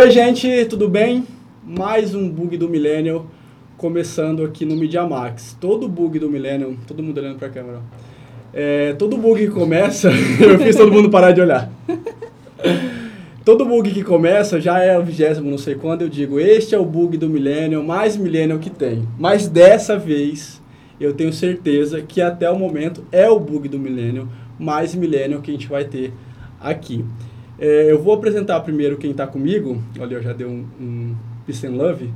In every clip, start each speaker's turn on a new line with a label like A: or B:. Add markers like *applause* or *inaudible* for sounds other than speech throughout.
A: Oi, gente, tudo bem? Mais um bug do Millennial começando aqui no Media Max. Todo bug do Millennial, todo mundo olhando pra câmera. É, todo bug que começa, *laughs* eu fiz todo mundo parar de olhar. Todo bug que começa já é o vigésimo, não sei quando, eu digo, este é o bug do Millennial, mais Millennial que tem. Mas dessa vez, eu tenho certeza que até o momento é o bug do Millennial, mais Millennial que a gente vai ter aqui. É, eu vou apresentar primeiro quem está comigo, olha, eu já dei um, um Peace and Love,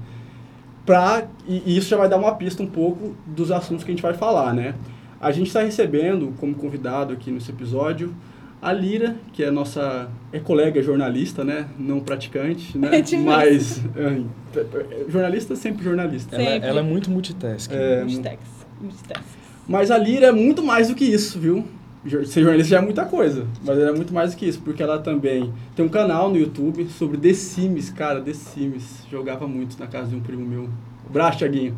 A: pra, e, e isso já vai dar uma pista um pouco dos assuntos que a gente vai falar, né? A gente está recebendo como convidado aqui nesse episódio a Lira, que é nossa é colega jornalista, né? Não praticante, né? *laughs*
B: É
A: Mas é, jornalista sempre jornalista.
C: Ela,
B: Sempre.
C: ela é muito multitasking.
A: É,
B: Multitask. Multitask.
A: Mas a Lira é muito mais do que isso, viu? Ser jornalista já é muita coisa, mas ela é muito mais do que isso, porque ela também tem um canal no YouTube sobre The Sims, cara, The Sims. Jogava muito na casa de um primo meu. Abraço, Thiaguinho.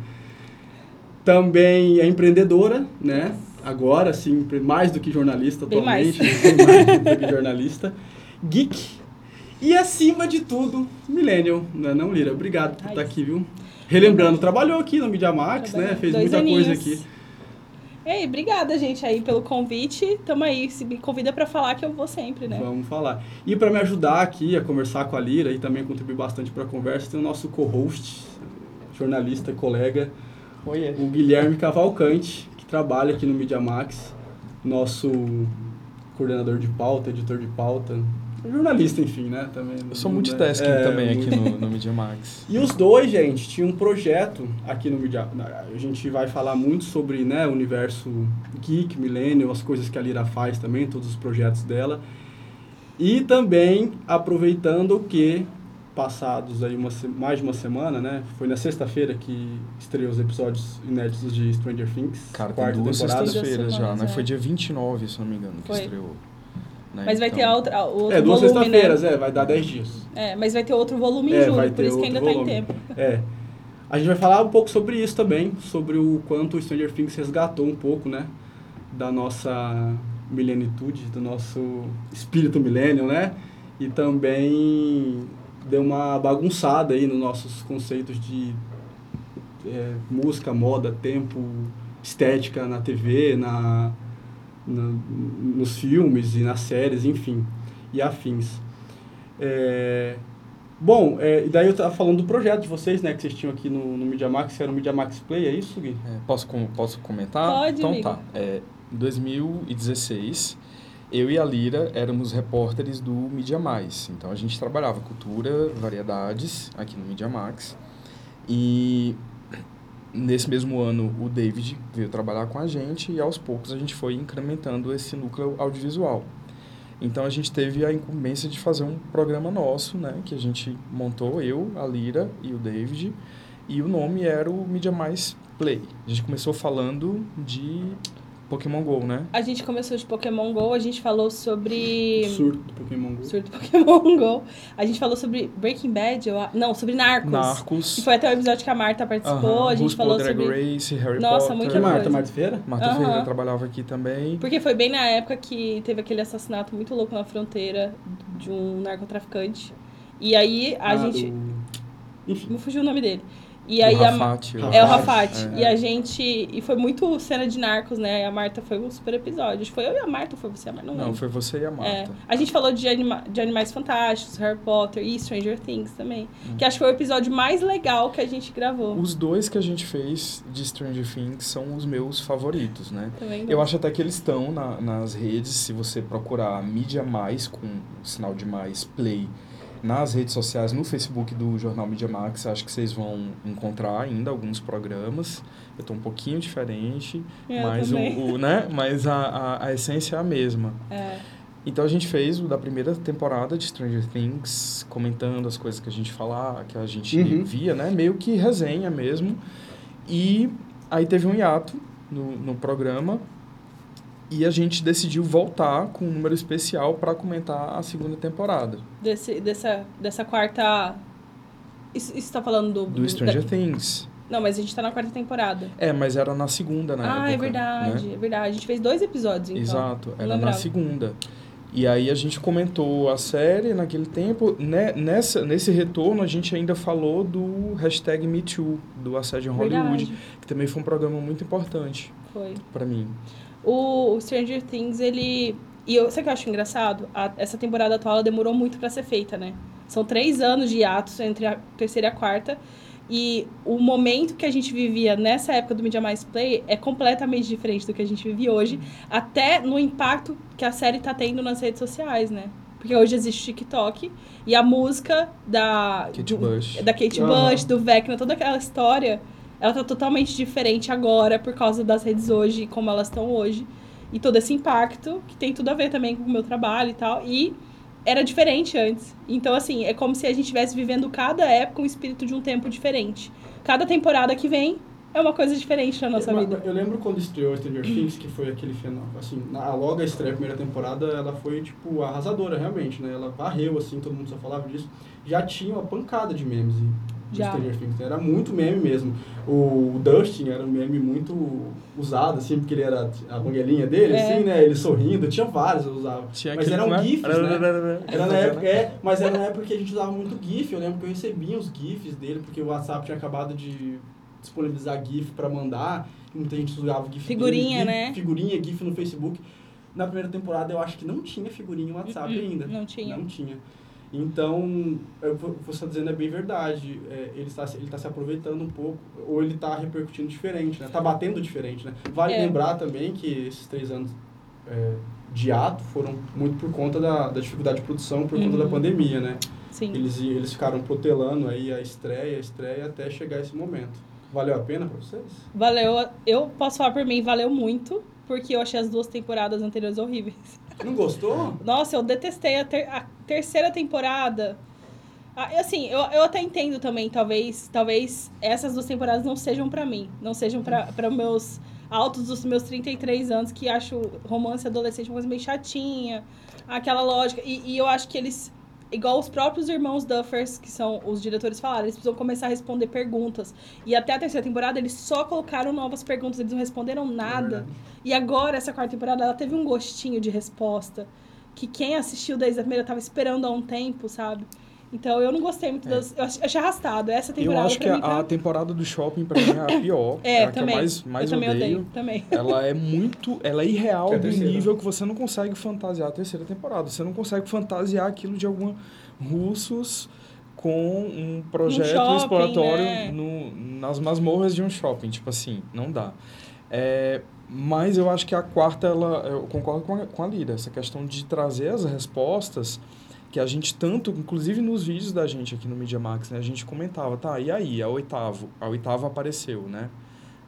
A: Também é empreendedora, né? Agora, sim, mais do que jornalista
B: Bem
A: atualmente.
B: mais.
A: Mais do que jornalista. Geek. E acima de tudo, Millennial, né? Não, Lira? Obrigado por
B: Ai,
A: estar aqui, viu? Relembrando, trabalhou aqui no Media Max, né? Fez muita coisa
B: aninhos.
A: aqui.
B: Ei, obrigada, gente, aí pelo convite. Tamo aí. Se me convida pra falar que eu vou sempre, né?
A: Vamos falar. E para me ajudar aqui a conversar com a Lira e também contribuir bastante para a conversa, tem o nosso co-host, jornalista e colega, o Guilherme Cavalcante, que trabalha aqui no Media Max, nosso coordenador de pauta, editor de pauta, jornalista, enfim, né? Também,
C: Eu sou multitasking
A: É,
C: também aqui no, no Media Max. *laughs*
A: E os dois, gente, tinham um projeto aqui no Media... A gente vai falar muito sobre né, o universo geek, millennial, as coisas que a Lira faz também, todos os projetos dela. E também aproveitando que, passados aí uma, mais de uma semana, né? Foi na sexta-feira que estreou os episódios inéditos de Stranger Things,
C: Cara, tem
A: quarta
C: duas
A: temporada.
C: sextas-feiras já, né?
B: é.
C: Foi dia 29, se não me engano, que
B: Foi.
C: estreou. Né?
B: Mas vai
C: Então,
B: ter outra, outro
A: É, duas
B: volume,
A: sexta-feiras,
B: né?
A: é, vai dar 10 dias.
B: É, mas vai ter outro volume em
A: É,
B: julho,
A: vai
B: por
A: ter
B: isso que ainda
A: outro
B: tá em tempo.
A: É. A gente vai falar um pouco sobre isso também, sobre o quanto o Stranger Things resgatou um pouco, né? Da nossa milenitude, do nosso espírito millennial, né? E também deu uma bagunçada aí nos nossos conceitos de é, música, moda, tempo, estética na TV, na, na- nos filmes e nas séries, enfim, e afins. É, bom, é, e daí eu estava falando do projeto de vocês, né, que vocês tinham aqui no, no Media Max, que era o Media Max Play, é isso, Gui?
C: é, posso, com- posso comentar?
B: Pode,
C: Então
B: amigo.
C: tá. É, em 2016, eu e a Lira éramos repórteres do Media Mais. Então a gente trabalhava cultura, variedades aqui no Media Max. E nesse mesmo ano o David veio trabalhar com a gente e aos poucos a gente foi incrementando esse núcleo audiovisual. Então a gente teve a incumbência de fazer um programa nosso, né, que a gente montou eu, a Lira e o David, e o nome era o Media Mais Play. A gente começou falando de Pokémon Go, né?
B: A gente começou de Pokémon GO, a gente falou sobre...
A: Surto do Pokémon Go.
B: Surto Pokémon GO. A gente falou sobre Breaking Bad, eu a- não, sobre Narcos.
C: Narcos.
B: Que foi até o episódio que a Marta participou,
C: aham,
B: a gente falou
C: Drag
B: sobre...
C: Race, Harry
B: Nossa,
C: Potter.
B: muita
A: Marta,
B: coisa.
A: Marta Feira?
C: Marta
B: Aham.
C: Ferreira trabalhava aqui também.
B: Porque foi bem na época que teve aquele assassinato muito louco na fronteira de um narcotraficante. E aí a
A: Ah,
B: gente.
A: do- Enfim,
B: Me fugiu o nome dele. E
C: o
B: aí a.
C: Rafat, eu
B: É o. Rafat.
C: É.
B: E a gente. E foi muito cena de narcos, né? E a Marta foi um super episódio. Foi eu e a Marta, ou foi você, a Marta? Não,
C: Não, foi você e a
B: É,
C: Marta.
B: a gente falou de, anima de Animais Fantásticos, Harry Potter e Stranger Things também.
C: Hum.
B: Que acho que foi o episódio mais legal que a gente gravou.
C: Os dois que a gente fez de Stranger Things são os meus favoritos, né?
B: Também
C: Eu acho até que eles estão na- nas redes, se você procurar Mídia Mais, com o sinal de mais play, nas redes sociais, no Facebook do Jornal Mídia Max, acho que vocês vão encontrar ainda alguns programas. Eu estou um pouquinho diferente,
B: Eu
C: mas, o,
B: também.
C: o- né? mas a, a, a essência é a mesma.
B: É.
C: Então a gente fez o da primeira temporada de Stranger Things, comentando as coisas que a gente falar, que a gente
A: Uhum.
C: via, né? Meio que resenha mesmo. E aí teve um hiato no, no programa e a gente decidiu voltar com um número especial para comentar a segunda temporada
B: Desse, dessa, dessa quarta. Isso, isso tá falando do.
C: do Stranger
B: da-
C: Things.
B: Não, mas a gente tá na quarta temporada.
C: É, mas era na segunda, na
B: ah,
C: época.
B: é verdade,
C: né?
B: é verdade. A gente fez dois episódios, então.
C: Exato, era na segunda. E aí a gente comentou a série naquele tempo. Né, nessa, nesse retorno, a gente ainda falou do hashtag MeToo, do Assédio em Hollywood, que também foi um programa muito importante
B: foi.
C: pra mim.
B: O Stranger Things, ele... E eu, sabe o que eu acho engraçado? A- essa temporada atual ela demorou muito pra ser feita, né? São três anos de atos entre a terceira e a quarta. E o momento que a gente vivia nessa época do Media Mais Play é completamente diferente do que a gente vive hoje. Até no impacto que a série tá tendo nas redes sociais, né? Porque hoje existe o TikTok e a música da...
C: Kate
B: do-
C: Bush.
B: da Kate
A: Aham.
B: Bush, do Vecna, toda aquela história, ela tá totalmente diferente agora por causa das redes hoje como elas estão hoje. E todo esse impacto, que tem tudo a ver também com o meu trabalho e tal. E era diferente antes. Então, assim, é como se a gente estivesse vivendo cada época um espírito de um tempo diferente. Cada temporada que vem é uma coisa diferente na nossa
A: eu,
B: vida.
A: eu lembro quando estreou Stranger Things, que foi aquele fenômeno, assim, na, logo a estreia, a primeira temporada, ela foi, tipo, arrasadora, realmente, né? Ela varreu, assim, todo mundo só falava disso. Já tinha uma pancada de memes
B: Já.
A: Stranger Things, né? era muito meme mesmo. O Dustin era um meme muito usado, assim, porque ele era a banguelinha dele,
B: É.
A: assim, né? Ele sorrindo, tinha vários eu usava.
C: Tinha
A: Mas eram
C: como é?
A: GIFs, né? Era na época, é, mas era na época que a gente usava muito GIF. Eu lembro que eu recebia os GIFs dele, porque o WhatsApp tinha acabado de disponibilizar GIF para mandar. Muita gente usava GIF.
B: Figurinha,
A: dele, GIF,
B: né?
A: Figurinha, GIF no Facebook. Na primeira temporada eu acho que não tinha figurinha no WhatsApp
B: Uh-uh,
A: ainda.
B: não tinha.
A: Não tinha. Então, eu, vou- você está dizendo é bem verdade. É, ele está ele tá se aproveitando um pouco, ou ele está repercutindo diferente, né? Tá batendo diferente, né? Vale
B: É.
A: lembrar também que esses três anos é, de ato foram muito por conta da, da dificuldade de produção, por conta
B: Uhum.
A: da pandemia, né?
B: Sim.
A: Eles, eles ficaram protelando aí a estreia, a estreia, até chegar esse momento. Valeu a pena para vocês?
B: Valeu. Eu posso falar por mim, valeu muito, porque eu achei as duas temporadas anteriores horríveis.
A: Não gostou?
B: Nossa, eu detestei a, ter- a terceira temporada. Ah, assim, eu, eu até entendo também, talvez, talvez essas duas temporadas não sejam pra mim. Não sejam pra meus altos dos meus 33 anos, que acho romance adolescente uma coisa meio chatinha. Aquela lógica. E, e eu acho que eles, igual os próprios irmãos Duffers, que são os diretores falaram, eles precisam começar a responder perguntas. E até a terceira temporada eles só colocaram novas perguntas, eles não responderam nada. E agora, essa quarta temporada, ela teve um gostinho de resposta que quem assistiu desde a primeira tava esperando há um tempo, sabe? Então eu não gostei muito das. Eu ach- achei arrastado. Essa
C: Eu
B: temporada
C: acho que a,
B: tá...
C: a temporada do shopping pra mim é a *laughs* pior.
B: É,
C: a
B: também.
C: que eu mais, mais
B: eu também
C: odeio.
B: odeio. Também. *laughs*
C: Ela é muito. Ela é irreal
A: é
C: do
A: terceira.
C: nível que você não consegue fantasiar a terceira temporada. Você não consegue fantasiar aquilo de alguma russos com um projeto
B: shopping,
C: exploratório
B: né?
C: no, nas masmorras de um shopping. Tipo assim, não dá. É, mas eu acho que a quarta, ela, eu concordo com a, com a Lira, essa questão de trazer as respostas que a gente tanto, inclusive nos vídeos da gente aqui no Media Max, né, a gente comentava, tá, e aí, a oitavo, a oitava apareceu, né?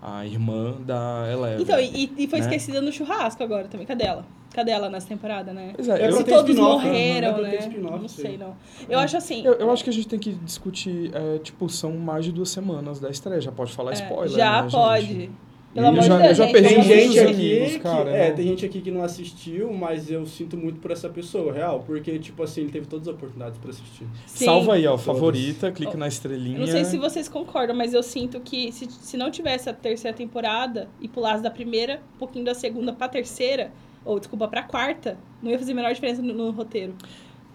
C: A irmã da Eleven.
B: Então, e, e foi
C: né?
B: esquecida no churrasco agora também. Cadê ela? Cadê ela nessa temporada, né?
C: Pois é,
A: É
C: eu,
B: Se todos
A: né?
B: morreram,
A: É
B: né?
A: spin-off,
B: Não
A: sim.
B: sei, não. Eu acho assim.
C: eu, eu acho que a gente tem que discutir, é, tipo, são mais de duas semanas da estreia, já pode falar
B: é,
C: spoiler,
B: já
C: né,
B: pode.
C: gente?
B: Pelo amor de Deus,
C: eu já perdi
A: Tem gente aqui
C: amigos,
A: que,
C: cara,
A: é,
C: não.
A: tem gente aqui que não assistiu, mas eu sinto muito por essa pessoa, real, porque tipo assim, ele teve todas as oportunidades para assistir.
B: Sim.
C: Salva aí, ó, favorita, clica
B: Oh,
C: na estrelinha.
B: Eu não sei se vocês concordam, mas eu sinto que se, se não tivesse a terceira temporada e pulasse da primeira, um pouquinho da segunda pra terceira, ou desculpa, pra quarta, não ia fazer a menor diferença no, no roteiro.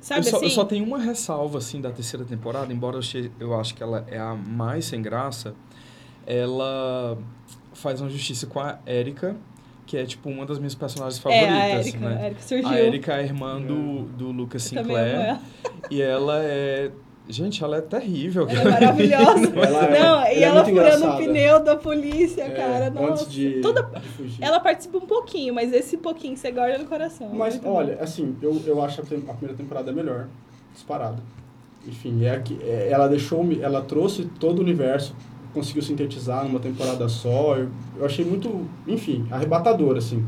B: Sabe
C: eu, só,
B: assim?
C: eu só tenho uma ressalva, assim, da terceira temporada, embora eu, che- eu acho que ela é a mais sem graça, ela faz uma justiça com a Erika, que é, tipo, uma das minhas personagens
B: é,
C: favoritas,
B: a Erika,
C: né?
B: a Erika surgiu.
C: A Erika é a irmã do, do Lucas
B: Eu
C: Sinclair.
B: ela.
C: E ela é... Gente, ela é terrível.
B: Ela é maravilhosa. *laughs*
A: Ela é-
B: não,
A: ela
B: e
A: é
B: ela
A: muito
B: furando o pneu da polícia,
A: É,
B: cara. Nossa.
A: antes de,
B: Toda-
A: de fugir.
B: Ela participa um pouquinho, mas esse pouquinho você guarda no coração.
A: Mas
B: Muito bom.
A: olha, assim, eu, eu acho a, a primeira temporada melhor, disparada. Enfim, é a que é, ela deixou, ela trouxe todo o universo, conseguiu sintetizar numa temporada só. Eu, eu achei muito, enfim, arrebatador assim.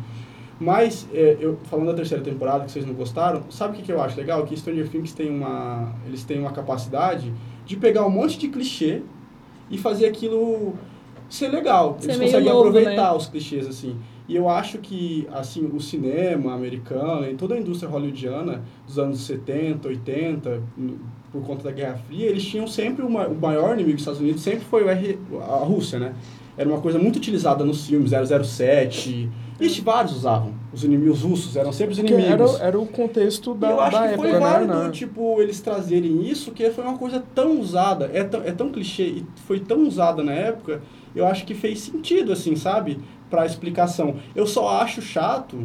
A: Mas é, eu falando da terceira temporada que vocês não gostaram, sabe o que, que eu acho legal? Que Stranger Things tem uma, eles têm uma capacidade de pegar um monte de clichê e fazer aquilo ser legal.
B: Ser
A: Eles conseguem
B: novo,
A: aproveitar
B: né?
A: os clichês, assim. E eu acho que, assim, o cinema americano e toda a indústria hollywoodiana dos anos 70, 80, n- por conta da Guerra Fria, eles tinham sempre uma, o maior inimigo dos Estados Unidos sempre foi R, a Rússia, né? Era uma coisa muito utilizada nos filmes, 007, Ixi, vários usavam. Os inimigos russos eram sempre os
C: Porque era,
A: inimigos.
C: era o contexto
A: E
C: da,
A: eu acho que
C: época,
A: foi
C: né?
A: válido,
C: né?
A: tipo, eles trazerem isso, que foi uma coisa tão usada, é tão, é tão clichê e foi tão usada na época, eu acho que fez sentido, assim, sabe? Pra explicação. Eu só acho chato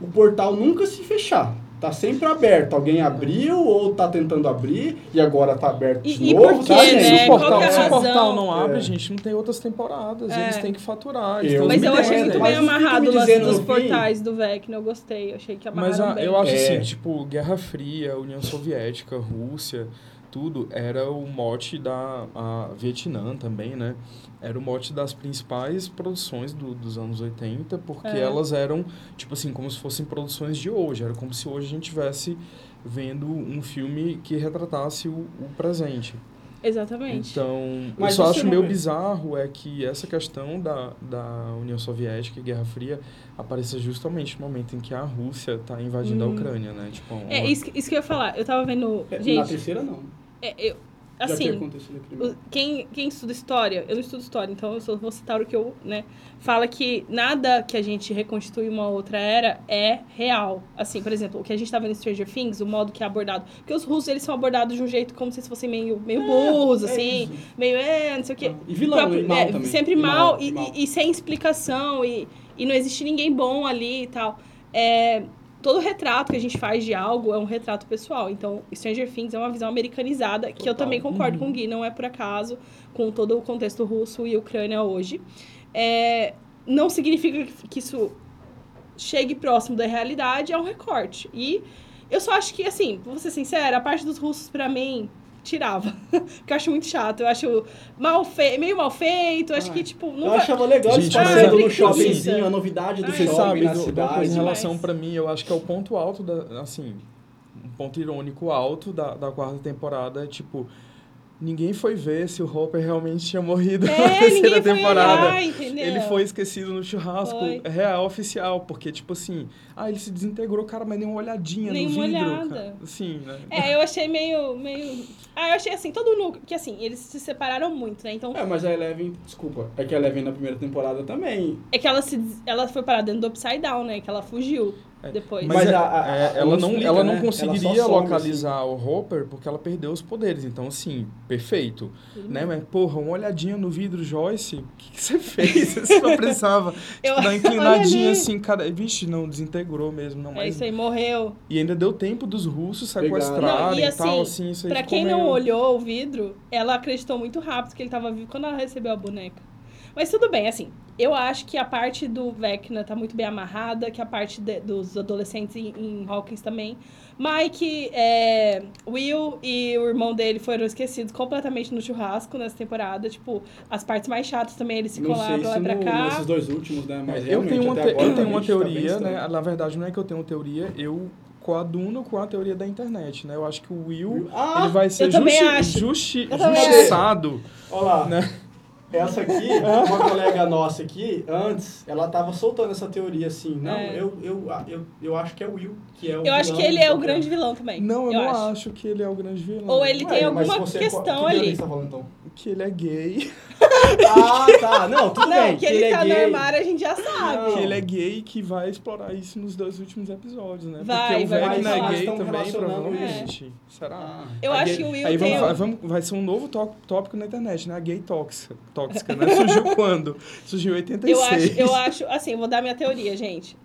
A: o portal nunca se fechar. Tá sempre aberto. Alguém abriu ou tá tentando abrir e agora tá aberto de
B: E- e
A: novo.
B: por
A: tá,
B: quê,
A: gente?
B: né?
C: Se o portal,
B: é
C: se o portal não abre,
A: É.
C: gente, não tem outras temporadas.
B: É.
C: Eles têm que faturar.
A: Eu
B: Mas eu achei muito bem amarrado
A: me
B: o lance
A: dizendo
B: dos
A: no fim?
B: portais do Vecna. Eu gostei. Eu achei que amarraram
C: Mas a-
B: bem.
C: eu acho
A: É.
C: assim, tipo, Guerra Fria, União Soviética, Rússia, tudo era o mote da a Vietnã também, né? Era o mote das principais produções do- dos anos 80, porque
B: É.
C: elas eram, tipo assim, como se fossem produções de hoje. Era como se hoje a gente estivesse vendo um filme que retratasse o, o presente.
B: Exatamente.
C: Então,
A: Mas
C: eu só acho meio
A: vê-
C: bizarro é que essa questão da, da União Soviética e Guerra Fria apareça justamente no momento em que a Rússia está invadindo
B: Hum.
C: a Ucrânia, né? Tipo,
B: É,
C: uma-
B: isso, que- isso que eu ia falar. Eu tava vendo.
A: É, Na
B: Gente,
A: terceira, não.
B: É, eu, assim, o- quem, quem estuda história, eu não estudo história, então eu só vou citar o que eu, né, fala que nada que a gente reconstitui uma outra era é real. Assim, por exemplo, o que a gente tá vendo em Stranger Things, o modo que é abordado, porque os russos, eles são abordados de um jeito como se fossem meio, meio burros,
A: é
B: assim,
A: isso.
B: meio, é, não sei o quê.
A: E vilão,
B: próprio-
A: e mal
B: é,
A: também.
B: Sempre
A: E
B: mal, e
A: mal.
B: e- e sem explicação, e, e não existe ninguém bom ali e tal. É, todo retrato que a gente faz de algo é um retrato pessoal. Então, Stranger Things é uma visão americanizada, que eu
A: Total.
B: também concordo
C: Uhum.
B: com o Gui, não é por acaso, com todo o contexto russo e Ucrânia hoje. É, não significa que- isso chegue próximo da realidade, é um recorte. E eu só acho que, assim, vou ser sincera, a parte dos russos, pra mim, tirava. *laughs* Porque eu acho muito chato. Eu acho mal fe... meio mal feito. Eu acho
A: Ah,
B: que, tipo, não
A: Eu achava legal eles passando
B: é-
A: no shoppingzinho, a novidade do
B: Ah,
C: Você
A: shopping
C: sabe,
A: na
C: do- uma
A: cidade.
C: em relação pra mim, eu acho que é o ponto alto da, assim, um ponto irônico alto da, da quarta temporada, é tipo, ninguém foi ver se o Hopper realmente tinha morrido *laughs* na
B: É,
C: terceira
B: ninguém foi
C: temporada.
B: olhar, entendeu?
C: Ele foi esquecido no churrasco
B: Foi.
C: real oficial, porque tipo assim, ah, ele se desintegrou, cara, mas nem uma olhadinha
B: Nenhuma
C: no vidro,
B: olhada.
C: cara. Assim, né?
B: É, eu achei meio, meio... Ah, eu achei assim, todo núcleo... Que assim, eles se separaram muito, né? Então,
A: É, mas a Eleven, desculpa, é que a Eleven na primeira temporada também.
B: é que ela, se, ela foi parar dentro do Upside Down, né? Que ela fugiu
C: É,
B: depois.
C: Mas,
A: Mas
C: é-
A: a- a-
C: é, ela
A: não
C: não,
A: explica,
C: ela
A: né?
C: não
A: Ela só
C: conseguiria
A: some,
C: localizar o Hopper porque ela perdeu os poderes. Então, assim, perfeito. Né? Mas, porra, uma olhadinha no vidro, Joyce, o que, que você *laughs* fez? Você não precisava *laughs*
B: Eu-
C: tipo, dar *laughs* uma inclinadinha assim, cara. Vixe, não, desintegrou mesmo. Não,
B: É
C: mas...
B: isso aí, morreu.
C: E ainda deu tempo dos russos sequestrarem
B: Não, e
C: e tal,
B: assim,
C: assim, isso aí
B: Pra quem não
C: meio-
B: olhou o vidro, ela acreditou muito rápido que ele tava vivo quando ela recebeu a boneca. Mas tudo bem, assim, eu acho que a parte do Vecna tá muito bem amarrada, que a parte de- dos adolescentes em, em Hawkins também. Mike, é, Will e o irmão dele foram esquecidos completamente no churrasco nessa temporada. Tipo, as partes mais chatas também, eles ficam
A: Não
B: lá pra
A: se no,
B: cá.
A: nesses dois últimos, né? Mas
C: eu tenho uma, te-
A: agora
C: eu tenho
A: tá
C: uma
A: tá
C: teoria,
A: estranho.
C: né? Na verdade, não é que eu tenho uma teoria, eu coaduno com a teoria da internet, né? Eu acho que o Will,
A: Ah,
C: ele vai ser justi justi justiçado.
A: Olha lá.
C: Né?
A: Essa aqui, *laughs* uma colega nossa aqui, antes, ela tava soltando essa teoria assim. Não,
B: É.
A: eu, eu, eu, eu acho que é o Will, que é o
B: Eu acho que ele é o grande vilão também.
C: Não, eu, não
B: acho.
C: acho. que ele é o grande vilão.
B: Ou ele
A: Ué,
B: tem alguma
A: você-
B: questão
A: que
B: ali.
A: você tá falando, então?
C: Que ele é gay.
A: Ah, tá. *laughs* Não, tudo
B: Não,
A: bem.
B: que ele,
A: é
B: tá no
A: gay.
B: armário a gente já sabe.
A: Não.
C: Que ele é gay e que vai explorar isso nos dois últimos episódios, né?
B: Vai,
C: Porque o
B: vai,
C: Vecna
B: vai
C: é
B: falar.
C: gay também, provavelmente. Será?
A: Ah.
B: Eu
C: A
B: acho
C: gay-
B: que o Will
C: Aí
B: tem
C: vamos, vamos- vai ser um novo tó- tópico na internet, né? A gay tóxica, tóxica né? Surgiu *laughs* quando? Surgiu em 86.
B: Eu acho, eu acho, assim, vou dar minha teoria, gente.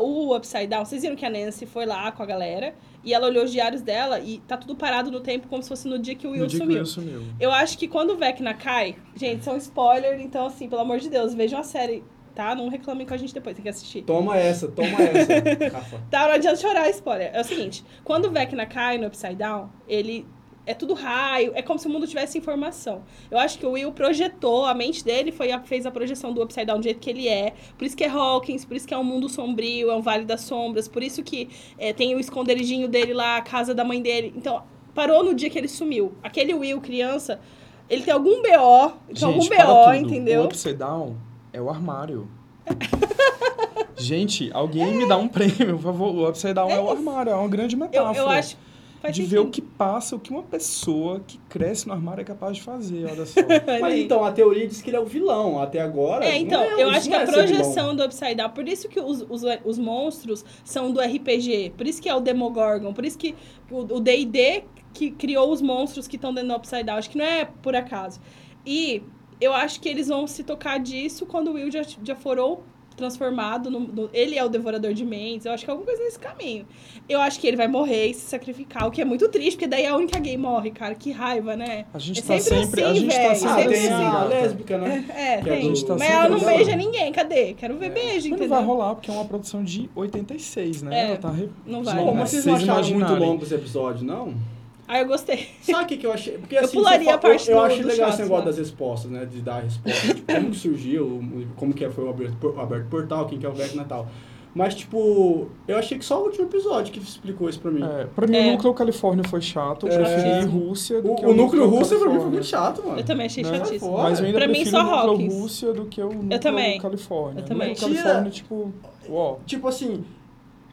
B: O Upside Down, vocês viram que a Nancy foi lá com a galera e ela olhou os diários dela e tá tudo parado no tempo como se fosse no dia que o Will
C: No dia que o
B: sumiu.
C: Will sumiu.
B: Eu acho que quando o Vecna cai, gente, são spoiler, então assim, pelo amor de Deus, vejam a série, tá? Não reclamem com a gente depois, tem que assistir.
A: Toma essa, toma essa, *laughs* Rafa.
B: Tá, não adianta chorar, spoiler. É o seguinte, quando o Vecna cai no Upside Down, ele... É tudo raio, é como se o mundo tivesse informação. Eu acho que o Will projetou, a mente dele foi a- fez a projeção do Upside Down do jeito que ele é. Por isso que é Hawkins, por isso que é um mundo sombrio, é um vale das sombras, por isso que é, tem o esconderijinho dele lá, a casa da mãe dele. Então, parou no dia que ele sumiu. Aquele Will, criança, Ele tem algum BO, tem algum
C: Gente,
B: BO, entendeu?
C: O Upside Down é o armário. *laughs* Gente, alguém me dá um prêmio, por favor. O Upside Down é, o armário, é uma grande
B: Eu,
C: metáfora.
B: eu acho. Faz
C: de ver
B: sentido.
C: o que passa, o que uma pessoa que cresce no armário é capaz de fazer, olha só. *laughs*
A: Mas então, a teoria diz que ele é o vilão. Até agora.
B: É, então,
A: é,
B: eu acho que a
A: é
B: projeção do Upside Down, por isso que os, os, os monstros são do RPG, por isso que é o Demogorgon, por isso que o o D&D que criou os monstros que estão dentro do Upside Down, acho que não é por acaso. E eu acho que eles vão se tocar disso quando o Will já, já for ou transformado, no, no- ele é o devorador de mentes, eu acho que é alguma coisa nesse caminho. Eu acho que ele vai morrer e se sacrificar, o que é muito triste, porque daí a única gay morre, cara, que raiva, né?
C: A gente
B: É
C: tá
B: sempre
C: sempre, a
B: assim,
C: gente tá
B: velho,
C: sempre
A: Ah,
B: sempre
A: tem
C: assim,
A: a lésbica, né?
B: É,
A: é
B: tem.
C: tá
B: Mas
C: sempre
B: ela não
C: assim.
B: beija ninguém, cadê? Quero ver beijo,
C: Mas
B: entendeu?
C: não vai rolar, porque é uma produção de 86, né?
B: É,
C: Ela tá re...
B: não vai.
C: Bom,
B: né?
A: mas vocês não acharam muito longo esse episódio, não?
B: Ah, eu gostei.
A: Sabe o que, que eu achei? Porque
B: Eu
A: assim,
B: pularia
A: você fa-
B: a parte
A: eu, eu acho
B: do
A: legal esse negócio
B: né?
A: das respostas, né? De dar a resposta. tipo, como que surgiu, como que foi o aberto, o aberto portal, quem que é o Vecna e tal. Mas, tipo, eu achei que só o último episódio que explicou isso pra mim.
C: É, pra mim,
B: É.
C: o núcleo Califórnia foi chato. Eu
A: É.
C: preferi Rússia do
A: O,
C: que
A: o núcleo russo pra mim foi
C: Califórnia.
A: muito chato, mano.
B: Eu também achei
C: Né?
B: chatíssimo.
C: Mas eu ainda
B: Pra mim, só
C: o núcleo
B: Hawkins.
C: Rússia do que o núcleo
B: também.
C: Califórnia.
B: Eu também.
C: O núcleo Califórnia, tipo, ó.
A: Tipo assim,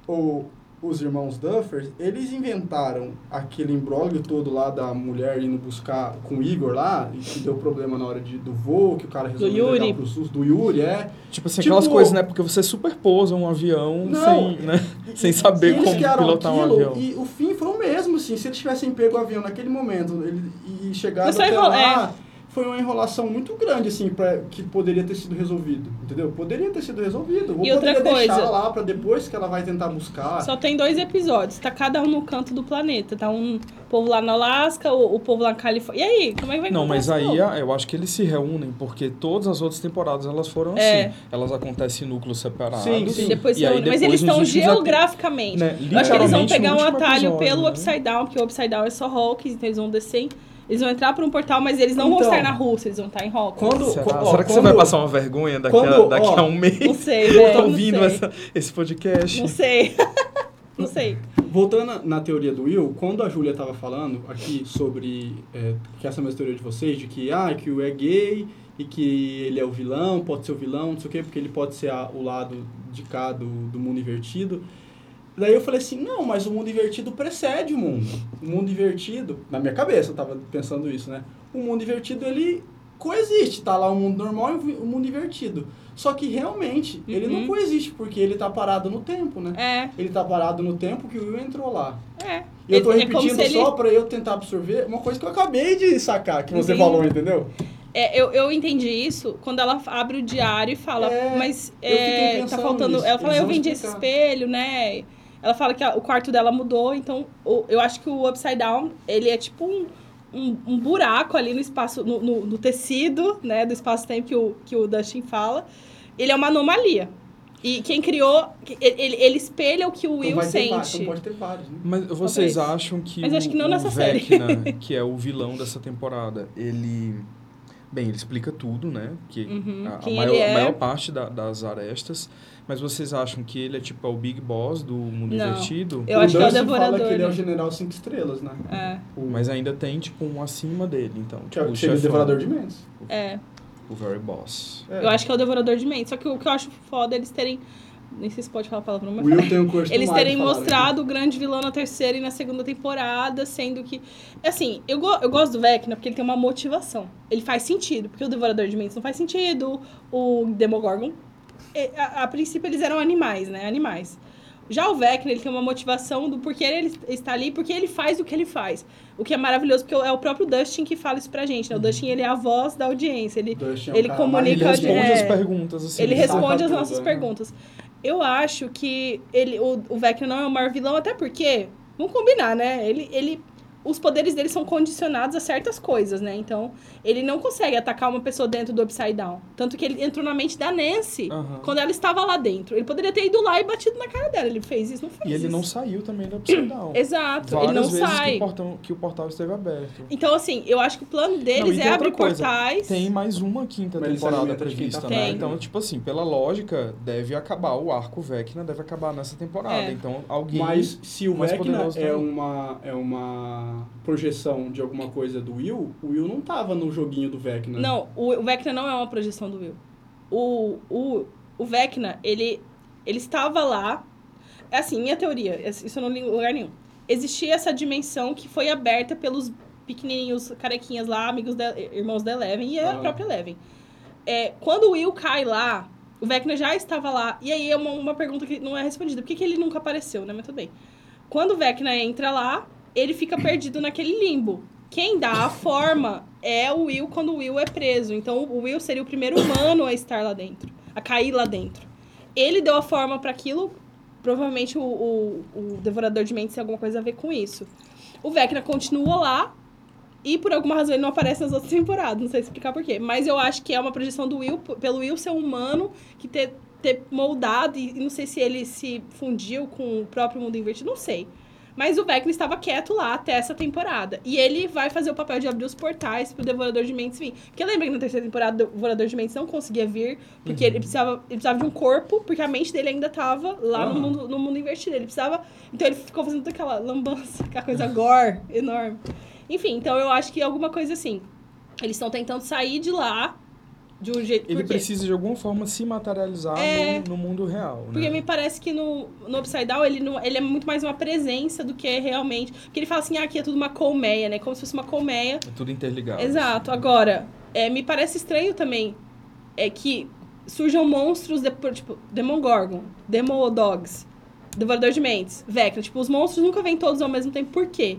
A: o, os irmãos Duffers, eles inventaram aquele imbróglio todo lá da mulher indo buscar com o Igor lá, e que deu problema na hora de, do voo, que o cara resolveu
B: Yuri.
A: levar pro SUS, do Yuri, é.
C: Tipo assim,
A: Tipo-
C: aquelas coisas, né? Porque você superposa um avião
A: Não.
C: sem, né? sem saber
A: E
C: como pilotar um
A: aquilo,
C: avião.
A: E o fim foi o mesmo, assim. Se eles tivessem pego o avião naquele momento ele, e chegado até lá, foi uma enrolação muito grande, assim, pra, que poderia ter sido resolvido. Entendeu? Poderia ter sido resolvido. Ou
B: E outra
A: poderia deixar
B: coisa-
A: lá pra depois que ela vai tentar buscar.
B: Só tem dois episódios, tá cada um no canto do planeta. Tá um povo lá no Alasca, o, o povo lá na Califórnia. E aí, como é que vai
C: Não, mas aí eu acho que eles se reúnem, porque todas as outras temporadas elas foram
B: É.
C: assim. Elas acontecem em núcleos separados.
A: Sim, sim.
B: Depois
C: e
B: se. Mas eles estão geograficamente.
C: Né,
B: Eu acho que eles vão pegar um atalho
C: episódio,
B: pelo
C: né?
B: Upside Down, porque o Upside Down é só Hawkins, então eles vão descer. Eles vão entrar por um portal, mas eles não vão
A: Então,
B: estar na Rússia, eles vão estar em Hawkins.
A: Quando,
C: Será,
A: ó,
C: será que você
A: quando-
C: vai passar uma vergonha daqui, a,
A: quando-
C: daqui
A: ó,
C: a um mês?
B: Não sei, velho. *laughs*
C: Tá
B: não
C: ouvindo
B: sei.
C: essa- esse podcast?
B: Não sei. *laughs* não sei.
A: Voltando na, na teoria do Will, quando a Júlia estava falando aqui sobre é, que essa mesma teoria de vocês, de que, ah, que o Will é gay e que ele é o vilão, pode ser o vilão, não sei o quê, porque ele pode ser a- o lado de cá do, do mundo invertido. Daí eu falei assim, não, mas o mundo invertido precede o mundo. O mundo invertido, na minha cabeça eu tava pensando isso, né? O mundo invertido, ele coexiste, tá lá o mundo normal e o mundo invertido. Só que realmente, ele não
B: Uhum.
A: coexiste, porque ele tá parado no tempo, né?
B: É,
A: Ele tá parado no tempo que o Will entrou lá.
B: é.
A: E eu tô
B: É- é
A: repetindo
B: ele-
A: só pra eu tentar absorver uma coisa que eu acabei de sacar, que você
B: Entendi.
A: falou, entendeu?
B: É, eu, eu entendi isso quando ela abre o diário e fala,
A: É,
B: mas é, tá faltando.
A: nisso.
B: Ela fala, eu vendi esse
A: explicar.
B: espelho, né? Ela fala que a- o quarto dela mudou, então o- eu acho que o Upside Down, ele é tipo um, um, um buraco ali no espaço, no, no- no tecido, né? Do espaço-tempo que o, que o Dustin fala. Ele é uma anomalia. E quem criou, ele, ele- espelha o que o Will
A: então ter vários,
B: sente.
A: então pode ter vários, né?
C: Mas vocês
B: Talvez.
C: acham que
B: Mas
C: o,
B: acho que não
C: o
B: nessa série.
C: Vecna, *laughs* que é o vilão dessa temporada, ele... Bem, ele explica tudo, né? Que
B: Uhum,
C: a, a maior,
B: é.
C: a maior parte da- das arestas. Mas vocês acham que ele é tipo é o Big Boss do mundo
B: Não.
C: invertido?
B: Eu
A: o
B: acho que é o
A: Dustin fala
B: Devorador,
A: que ele é o
B: né?
A: general cinco estrelas, né?
B: É,
A: O,
C: Mas ainda tem tipo um acima dele, então.
A: que é,
C: Tipo,
A: que seria o devorador de mentes.
B: é.
C: O Very Boss.
A: É.
B: Eu acho que é o Devorador de Mentes. Só que o que eu acho foda é eles terem. Nem sei se pode falar a palavra,
A: O
B: mas.
A: Will tem um curso
B: Eles terem
A: falaram
B: mostrado o grande vilão na terceira e na segunda temporada, sendo que. Assim, eu, go eu gosto do Vecna porque ele tem uma motivação. Ele faz sentido, porque o Devorador de Mentes não faz sentido, o Demogorgon. E- A, a princípio eles eram animais, né? Animais. Já o Vecna, ele tem uma motivação do porquê ele está ali, porque ele faz o que ele faz. O que é maravilhoso, porque é o próprio Dustin que fala isso pra gente, né? O Dustin, ele é a voz da audiência. Ele,
A: Uhum. Dustin é
B: ele
A: cara
B: comunica
C: Ele responde
B: é,
C: as perguntas, assim.
A: ele saca
B: responde as
A: tudo,
B: nossas
A: né?
B: perguntas. Eu acho que ele, o, o Vecna não é o maior vilão, até porque, vamos combinar, né? Ele, ele, os poderes dele são condicionados a certas coisas, né? Então, ele não consegue atacar uma pessoa dentro do Upside Down. Tanto que ele entrou na mente da Nancy
C: Aham.
B: quando ela estava lá dentro. Ele poderia ter ido lá e batido na cara dela. Ele fez isso, não fez
C: E ele
B: isso.
C: não saiu também do Upside Down. *clears throat*
B: Exato,
C: Várias
B: ele não
C: vezes
B: sai.
C: Que, o portão, que o portal esteve aberto.
B: Então, assim, eu acho que o plano
C: Não,
B: deles
C: e
B: é
C: tem
B: abrir
C: coisa,
B: portais.
C: Tem mais uma quinta
A: Mas se
C: temporada prevista,
A: tá
C: né?
B: Tem.
C: Então, tipo assim, pela lógica, deve acabar o arco Vecna, deve acabar nessa temporada.
B: É.
C: Então, alguém...
A: Mas se o
C: mais
A: Vecna
C: poderoso
A: é
C: também.
A: uma, é uma uma projeção de alguma coisa do Will, o Will não tava no joguinho do Vecna.
B: Não, o, o Vecna não é uma projeção do Will. O, o, o Vecna, ele, ele estava lá. É assim, minha teoria, isso eu não li em lugar nenhum. Existia essa dimensão que foi aberta pelos pequenininhos carequinhas lá, amigos, da, irmãos da Eleven e a
A: Ah.
B: própria Eleven. É, quando o Will cai lá, o Vecna já estava lá. E aí é uma, uma pergunta que não é respondida. Por que, que ele nunca apareceu, né? Mas tudo bem. Quando o Vecna entra lá, ele fica perdido naquele limbo. Quem dá a forma é o Will quando o Will é preso. Então o Will seria o primeiro humano a estar lá dentro, a cair lá dentro. Ele deu a forma para aquilo. Provavelmente o, o, o Devorador de Mentes tem alguma coisa a ver com isso. O Vecna continua lá e por alguma razão ele não aparece nas outras temporadas. Não sei explicar por quê. Mas eu acho que é uma projeção do Will, pelo Will ser um humano que ter, ter moldado. E não sei se ele se fundiu com o próprio mundo invertido, não sei. Mas o Vecna estava quieto lá até essa temporada. E ele vai fazer o papel de abrir os portais pro Devorador de Mentes vir. Porque lembra que na terceira temporada o Devorador de Mentes não conseguia vir, porque ele, precisava, ele precisava de um corpo, porque a mente dele ainda estava lá no,
A: Aham.
B: mundo, no mundo invertido. Ele precisava. Então ele ficou fazendo toda aquela lambança, *laughs* aquela coisa gore enorme. Enfim, então eu acho que alguma coisa assim. Eles estão tentando sair de lá de um jeito.
C: Ele precisa de alguma forma se materializar
B: É.
C: no, no mundo real.
B: Porque
C: né?
B: me parece que no, no Upside Down ele, não, ele é muito mais uma presença do que realmente. Porque ele fala assim, ah, aqui é tudo uma colmeia, né? Como se fosse uma colmeia.
C: É tudo interligado.
B: Exato. Agora, é, me parece estranho também é que surjam monstros, de, tipo, Demogorgon, Demodogs, Devorador de Mentes, Vecna. Tipo, os monstros nunca vêm todos ao mesmo tempo. Por quê?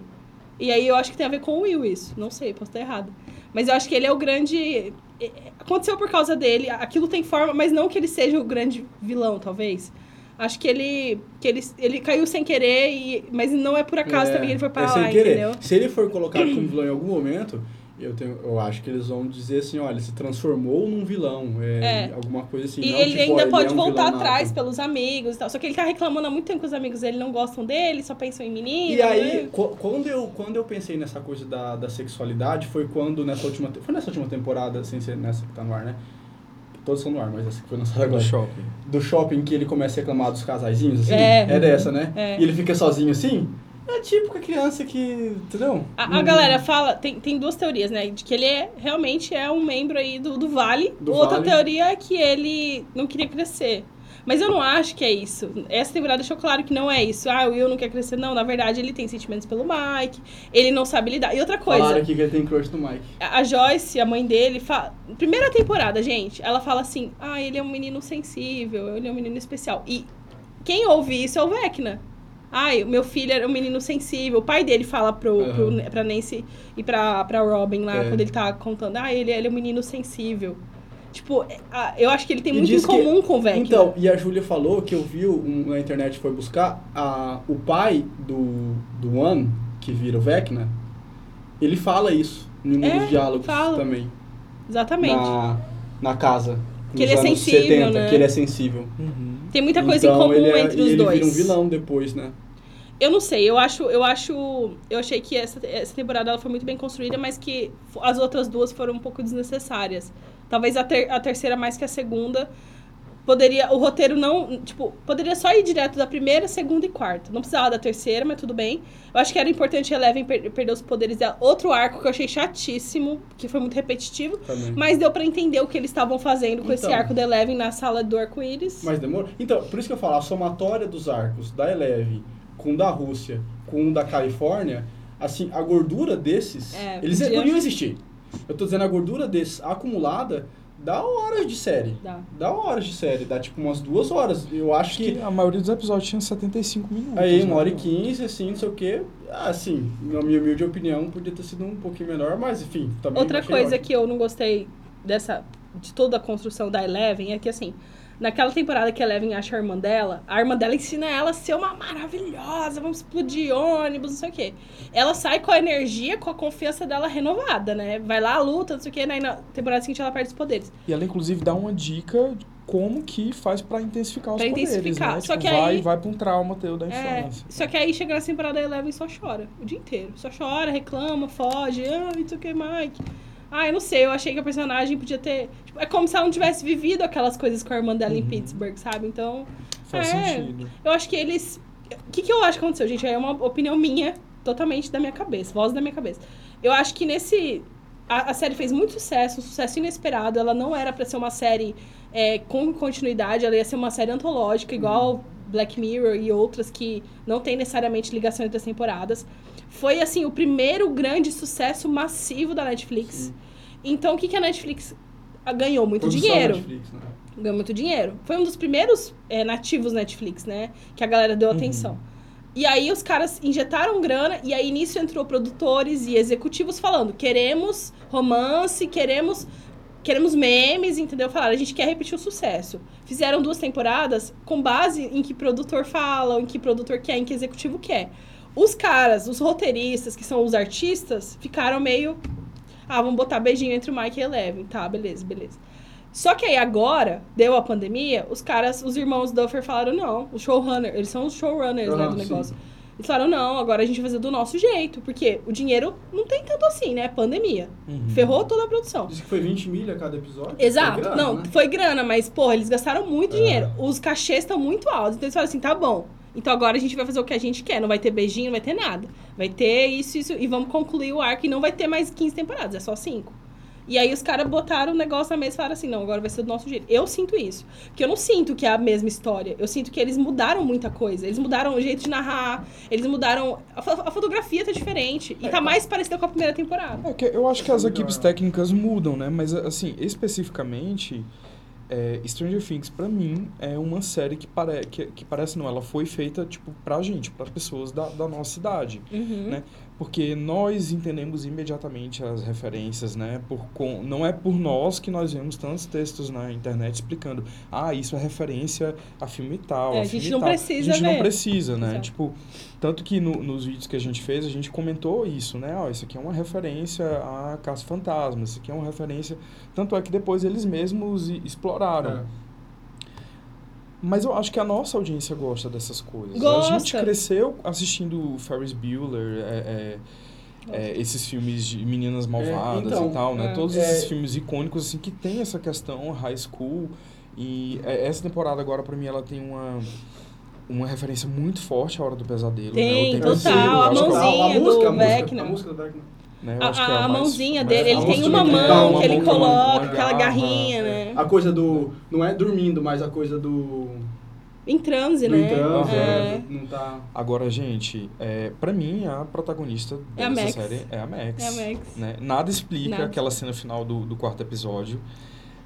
B: E aí eu acho que tem a ver com o Will isso. Não sei, posso estar errado. Mas eu acho que ele é o grande... é, Aconteceu por causa dele. Aquilo tem forma, mas não que ele seja o grande vilão, talvez. Acho que ele, que ele, ele caiu sem querer, e, mas não é por acaso
A: É,
B: também que ele foi
A: é
B: parar
A: sem
B: lá,
A: querer.
B: entendeu?
A: Se ele for colocado como vilão em algum momento, eu, tenho, eu acho que eles vão dizer assim, olha, ele se transformou num vilão. É,
B: É.
A: Alguma coisa assim.
B: E
A: não,
B: ele
A: tipo,
B: ainda
A: ó, ele
B: pode
A: é um
B: voltar atrás
A: nato.
B: pelos amigos e tal. Só que ele tá reclamando há muito tempo que os amigos dele não gostam dele, só pensam em menino.
A: E aí,
B: né?
A: qu- quando eu, quando eu pensei nessa coisa da, da sexualidade, foi quando nessa última... Foi nessa última temporada, sem ser nessa que tá no ar, né? Todos são no ar, mas essa que foi lançada
C: Do
A: agora.
C: shopping.
A: Do shopping que ele começa a reclamar dos casaizinhos, assim?
B: É.
A: dessa, né?
B: É.
A: E ele fica sozinho assim? É típico a criança que... Entendeu?
B: A, a galera fala, tem, tem duas teorias, né? De que ele é, realmente é um membro aí do, do Vale.
A: Do
B: Outra
A: Vale.
B: teoria é que ele não queria crescer. Mas eu não acho que é isso. Essa temporada deixou claro que não é isso. Ah, o Will não quer crescer. Não, na verdade, ele tem sentimentos pelo Mike. Ele não sabe lidar. E outra coisa...
A: Falaram aqui que ele tem crush no Mike.
B: A Joyce, a mãe dele, fala... Primeira temporada, gente, ela fala assim: ah, ele é um menino sensível, ele é um menino especial. E quem ouve isso é o Vecna. Ai, o meu filho era um menino sensível. O pai dele fala pro,
A: Aham.
B: pro, pra Nancy e pra, pra Robin lá,
A: É.
B: quando ele tá contando. Ah, ele, ele é um menino sensível. Tipo, é, eu acho que ele tem
A: E
B: muito em
A: diz que-
B: comum com o Vecna.
A: Então, e a Júlia falou que eu vi um, na internet, foi buscar, a, o pai do, do One, que vira o Vecna, ele fala isso em um
B: É,
A: dos diálogos
B: fala.
A: também.
B: Exatamente.
A: Na, na casa.
B: Que ele é sensível,
A: 70,
B: né?
A: que ele é sensível.
C: Uhum.
B: Tem muita coisa
A: então,
B: em comum
A: ele é,
B: entre os
A: ele
B: dois.
A: vira um vilão depois, né?
B: Eu não sei, eu acho, eu acho, eu achei que essa, essa temporada ela foi muito bem construída, mas que as outras duas foram um pouco desnecessárias. Talvez a, ter, a terceira mais que a segunda poderia, o roteiro não, tipo, poderia só ir direto da primeira, segunda e quarta. Não precisava da terceira, mas tudo bem. Eu acho que era importante a Eleven per, perder os poderes dela. Outro arco que eu achei chatíssimo, que foi muito repetitivo,
A: Também.
B: mas deu pra entender o que eles estavam fazendo com esse
A: Então.
B: arco da Eleven na sala do arco-íris.
A: Mas demorou. Então, por isso que eu falo, a somatória dos arcos da Eleve com da Rússia, com da Califórnia, assim, a gordura desses,
B: É,
A: eles
B: podia-
A: podiam existir. Eu tô dizendo, a gordura desses acumulada dá horas de série.
B: Dá.
A: Dá horas de série, dá tipo umas duas horas. Eu acho
C: Acho
A: que.
C: que a maioria dos episódios tinha 75 minutos.
A: Aí,
C: né?
A: uma hora e quinze, assim, não sei o quê. Assim, na minha humilde opinião, podia ter sido um pouquinho menor, mas enfim, também.
B: Outra coisa
A: ótimo.
B: que eu não gostei dessa de toda a construção da Eleven é que assim, naquela temporada que a Eleven acha a irmã dela, a irmã dela ensina ela a ser uma maravilhosa, vamos explodir ônibus, não sei o quê. Ela sai com a energia, com a confiança dela renovada, né? Vai lá, luta, não sei o quê, aí na temporada seguinte ela perde os poderes.
C: E ela, inclusive, dá uma dica de como que faz pra intensificar os
B: Pra
C: poderes,
B: intensificar.
C: né?
B: Só
C: Tipo,
B: que
C: vai,
B: aí-
C: vai pra um trauma teu da
B: É,
C: infância.
B: só que aí chega na temporada a Eleven só chora o dia inteiro. Só chora, reclama, foge, ah, isso que Mike. Ah, eu não sei, eu achei que a personagem podia ter. tipo, é como se ela não tivesse vivido aquelas coisas com a irmã dela em
C: Uhum.
B: Pittsburgh, sabe? Então,
C: Faz
B: É.
C: sentido.
B: eu acho que eles. O que, que eu acho que aconteceu, gente? É uma opinião minha. totalmente da minha cabeça, voz da minha cabeça. Eu acho que nesse. A, a série fez muito sucesso, um sucesso inesperado. Ela não era para ser uma série é, com continuidade, ela ia ser uma série antológica, igual Black Mirror e outras que não tem necessariamente ligação entre as temporadas. Foi, assim, o primeiro grande sucesso massivo da Netflix.
A: Sim.
B: Então, o que, que a Netflix ganhou? Muito
A: Produção
B: dinheiro.
A: Netflix, né?
B: Ganhou muito dinheiro. Foi um dos primeiros é, nativos Netflix, né? Que a galera deu
C: Uhum.
B: atenção. E aí os caras injetaram grana e aí nisso entrou produtores e executivos falando: queremos romance, queremos queremos memes, entendeu? Falaram, a gente quer repetir o sucesso. Fizeram duas temporadas com base em que produtor fala, em que produtor quer, em que executivo quer. Os caras, os roteiristas, que são os artistas, ficaram meio. Ah, vamos botar beijinho entre o Mike e Eleven. Tá, beleza, beleza. Só que aí agora, deu a pandemia, os caras, os irmãos Duffer falaram, não, o showrunner, eles são os showrunners, né,
A: Aham,
B: do
A: sim.
B: negócio. Eles falaram, não, agora a gente vai fazer do nosso jeito, porque o dinheiro não tem tanto assim, né? Pandemia.
C: Uhum.
B: Ferrou toda a produção.
A: Disse que foi 20 milha cada episódio.
B: Exato.
A: Foi grana,
B: não,
A: né?
B: foi grana, mas, porra, eles gastaram muito
C: É.
B: dinheiro. Os cachês estão muito altos. Então eles falaram assim, tá bom. Então agora a gente vai fazer o que a gente quer. Não vai ter beijinho, não vai ter nada. Vai ter isso, isso. E vamos concluir o arco. E não vai ter mais 15 temporadas, é só 5. E aí os caras botaram o negócio na mesa e falaram assim, não, agora vai ser do nosso jeito. Eu sinto isso. Porque eu não sinto que é a mesma história. Eu sinto que eles mudaram muita coisa. Eles mudaram o jeito de narrar. Eles mudaram... A, a fotografia tá diferente. E tá mais parecida com a primeira temporada.
C: É que eu acho que as equipes técnicas mudam, né? Mas, assim, especificamente, é, Stranger Things, pra mim, é uma série que, pare que, que parece, não, ela foi feita, tipo, pra gente, pra pessoas da, da nossa idade,
B: Uhum.
C: né? Porque nós entendemos imediatamente as referências, né? Por, com, não é por nós que nós vemos tantos textos na internet explicando, ah, isso é referência a filme tal,
B: É, a
C: filme
B: gente não
C: tal.
B: precisa
C: A gente não
B: ver.
C: precisa, né?
B: Exato.
C: Tipo, tanto que no- nos vídeos que a gente fez, a gente comentou isso, né? Ó, isso aqui é uma referência a Caça Fantasma, isso aqui é uma referência... Tanto é que depois eles mesmos exploraram.
A: É.
C: Mas eu acho que a nossa audiência gosta dessas coisas. A
B: Gosta.
C: gente cresceu assistindo Ferris Bueller, é, é, é, esses filmes de meninas malvadas
A: então,
C: e tal, né?
B: é.
C: Todos
A: É.
C: esses filmes icônicos, assim, que tem essa questão high school. E é, essa temporada agora, pra mim, ela tem uma... Uma referência muito forte à Hora do Pesadelo.
B: Tem,
C: né? O
B: total, a mãozinha
A: a, a música,
B: do
A: a música,
B: Vecna.
A: A música do Vecna.
C: Né? Eu
B: A,
C: acho que é
B: a
C: mais-
B: mãozinha
C: mais
B: dele, ele tem uma mão
A: uma
B: que ele coloca,
C: uma
B: aquela
C: garra,
B: garrinha,
C: é.
B: né?
A: A coisa do. Não é dormindo, mas a coisa do.
B: Em transe,
A: do
B: né?
A: entrance,
C: Aham.
A: é, não tá.
C: Agora, gente, é, pra mim, a protagonista
B: É a
C: dessa
B: Max.
C: série é a Max.
B: É a Max.
C: Né? Nada explica
B: Nada.
C: aquela cena final do, do quarto episódio.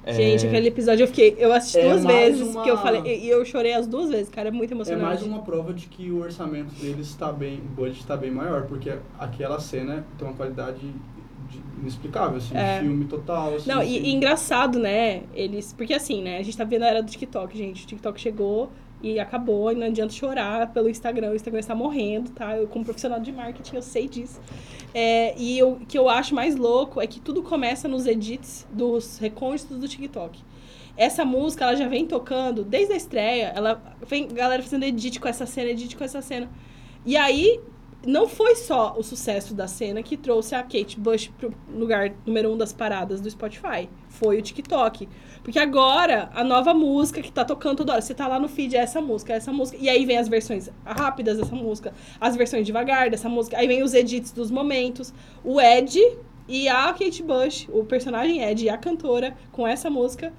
C: É,
B: Gente, aquele episódio eu fiquei. Eu assisti
A: É
B: duas
A: mais
B: vezes,
A: uma-
B: que eu falei. E eu chorei as duas vezes, cara. É muito
A: É
B: emocionante.
A: mais uma prova de que o orçamento deles está bem. O budget está bem maior, porque aquela cena tem uma qualidade de- inexplicável, assim,
B: É.
A: filme total. Assim,
B: Não, e,
A: assim.
B: e engraçado, né? Eles. Porque assim, né? A gente tá vendo a era do TikTok, gente. O TikTok chegou e acabou, e não adianta chorar pelo Instagram. O Instagram está morrendo, tá? Eu, como profissional de marketing, eu sei disso. É, e o que eu acho mais louco é que tudo começa nos edits dos recônditos do TikTok. Essa música, ela já vem tocando desde a estreia. Ela vem galera fazendo edit com essa cena, edit com essa cena. E aí, não foi só o sucesso da cena que trouxe a Kate Bush pro lugar número um das paradas do Spotify. Foi o TikTok. Porque agora, a nova música que tá tocando toda hora, você tá lá no feed, é essa música, é essa música. E aí vem as versões rápidas dessa música, as versões devagar dessa música. Aí vem os edits dos momentos. O Ed e a Kate Bush, o personagem Ed e a cantora, com essa música.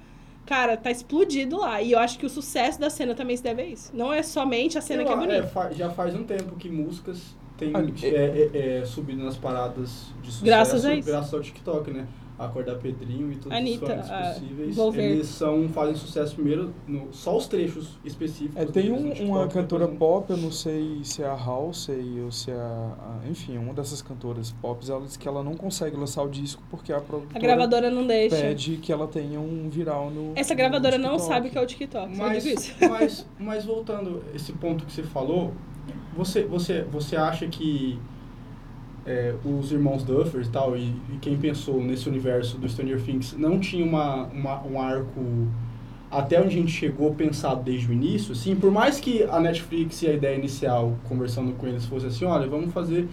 B: Cara, tá explodido lá. E eu acho que o sucesso da cena também se deve a isso. Não é somente a cena que é
A: Eu-
B: bonita.
A: fa- já faz um tempo que músicas têm
C: Ah,
A: é, é, é, subido nas paradas de sucesso
B: Graças a isso.
A: graças ao TikTok, né? Acordar Pedrinho e todos
B: Anitta,
A: os fãs possíveis. Eles são, fazem sucesso primeiro, no, só os trechos específicos.
C: É, tem um-
A: no TikTok,
C: uma cantora pop, eu não sei se é a Halsey ou se é a, a- Enfim, uma dessas cantoras pop, ela disse que ela não consegue lançar o disco porque a
B: A gravadora não deixa.
C: pede que ela tenha um viral no
B: Essa
C: no
B: gravadora não
C: TikTok.
B: sabe o que é o TikTok.
A: Mas, mas, mas voltando esse ponto que você falou, você, você, você acha que é, os irmãos Duffer e tal, e, e quem pensou nesse universo do Stranger Things não tinha uma, uma, um arco até onde a gente chegou pensado desde o início, assim, por mais que a Netflix e a ideia inicial, conversando com eles, fosse assim, olha, vamos fazer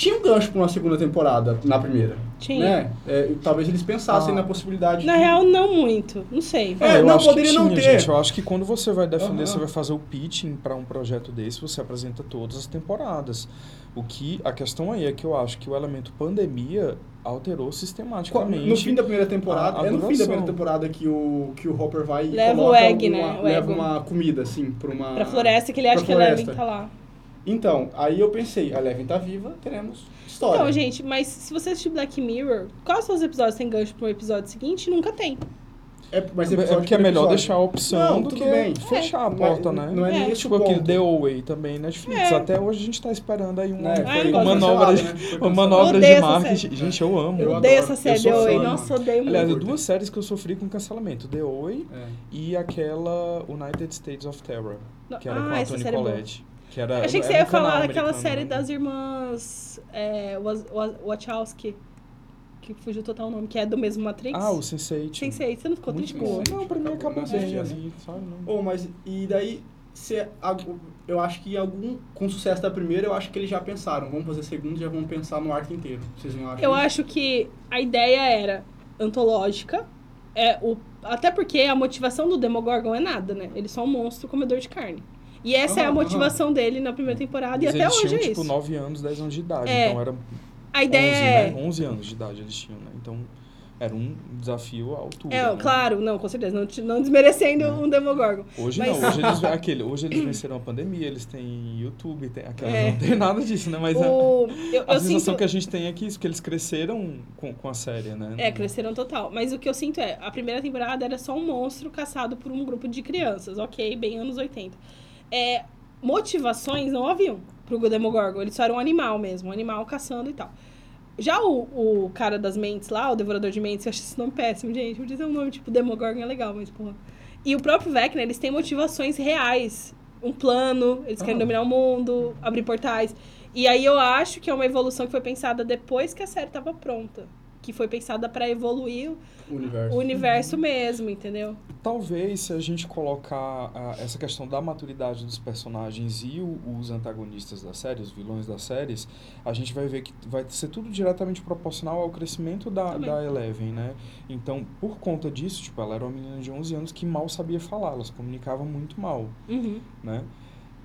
A: tinha um gancho pra uma segunda temporada na primeira.
B: Tinha.
A: Né? É, talvez eles pensassem
C: Ah.
A: na possibilidade
B: Na
A: de...
B: real, não muito. Não sei.
A: É,
C: eu
A: não,
C: acho que
A: poderia não
C: tinha,
A: ter.
C: Gente, eu acho que quando você vai defender,
A: Aham.
C: você vai fazer o pitching para um projeto desse, você apresenta todas as temporadas. O que a questão aí é que eu acho que o elemento pandemia alterou sistematicamente.
A: No fim da primeira temporada,
C: a- a
A: é no fim da primeira temporada que o, que o Hopper vai e
B: Leva o egg,
A: uma,
B: né? O
A: leva
B: egg.
A: uma comida, assim, pra uma...
B: Pra floresta, que ele acha que a Eleven
A: floresta.
B: tá lá.
A: Então, aí eu pensei, a Eleven tá viva, teremos história.
B: Então, gente, mas se você assistir Black Mirror, quais são os episódios que tem gancho pro episódio seguinte? Nunca tem.
A: É, mas
C: É
A: episódio
C: porque é melhor
A: episódio.
C: deixar a opção
A: Não,
C: do que
A: bem.
C: fechar a
A: é-
C: porta, né?
A: Não é, nem
B: É.
A: esse
C: Tipo
A: o
C: aquele
A: ponto.
C: The Away também, Netflix.
A: É.
C: Até hoje a gente tá esperando aí uma,
A: É, foi
C: uma manobra, de,
A: né?
C: Uma manobra de marketing. Gente, eu amo.
A: Eu
B: odeio essa série The Away. Nossa, odeio muito.
C: Aliás, duas séries que eu sofri com cancelamento. The Away
A: É.
C: e aquela United States of Terror, que era
B: Ah,
C: com a Toni
B: é.
C: Collette. Que era,
B: Eu achei que você ia
C: um
B: falar daquela série
C: né?
B: das irmãs é, Wachowski, que fugiu total o nome, que é do mesmo Matrix.
C: Ah, o Sense8.
B: Sense8, você não ficou
C: Muito
B: triste com?
C: Não, pra mim acabou bem ali, sabe? Não-
A: Oh, mas e daí, se algu- eu acho que algum com o sucesso da primeira, eu acho que eles já pensaram, vamos fazer segunda, já vamos pensar no arco inteiro. Vocês não acham?
B: Eu
A: isso?
B: acho que a ideia era antológica, é o, até porque a motivação do Demogorgon é nada, né? Ele é só um monstro comedor de carne. E essa é a motivação dele na primeira temporada, e até
C: eles
B: hoje
C: tinham,
B: é
C: tipo,
B: isso.
C: 9 anos, 10 anos de idade.
B: É.
C: Então era
B: A ideia
C: 11,
B: é...
C: né? 11 anos de idade eles tinham, né? Então era um desafio à altura.
B: É,
C: né?
B: claro, não, com certeza, não, não desmerecendo
C: É.
B: um Demogorgon.
C: Hoje
B: Mas-
C: não, hoje *laughs* eles, aquele, hoje eles venceram a pandemia, eles têm YouTube, tem, aquela,
B: É.
C: não tem nada disso, né? Mas a,
B: O, eu,
C: a
B: eu
C: sensação
B: sinto...
C: que a gente tem é que isso, que eles cresceram com, com a série, né?
B: É, cresceram total. Mas o que eu sinto é, a primeira temporada era só um monstro caçado por um grupo de crianças, ok? Bem anos 80. É, motivações não haviam pro Demogorgon. Ele só era um animal mesmo, um animal caçando e tal. Já o, o cara das mentes lá, o Devorador de Mentes, eu acho esse nome péssimo, gente. Podia ter um nome tipo Demogorgon é legal, mas porra. E o próprio Vecna, eles têm motivações reais. Um plano, eles querem
A: Ah.
B: dominar o mundo, abrir portais. E aí eu acho que é uma evolução que foi pensada depois que a série tava pronta. Que foi pensada pra evoluir
A: O universo.
B: o universo mesmo, entendeu?
C: Talvez se a gente colocar ah, essa questão da maturidade dos personagens e o- os antagonistas da série, os vilões das séries, a gente vai ver que vai ser tudo diretamente proporcional ao crescimento da,
B: Também.
C: da Eleven, né? Então, por conta disso, tipo, ela era uma menina de 11 anos que mal sabia falar, ela se comunicava muito mal,
B: Uhum.
C: né?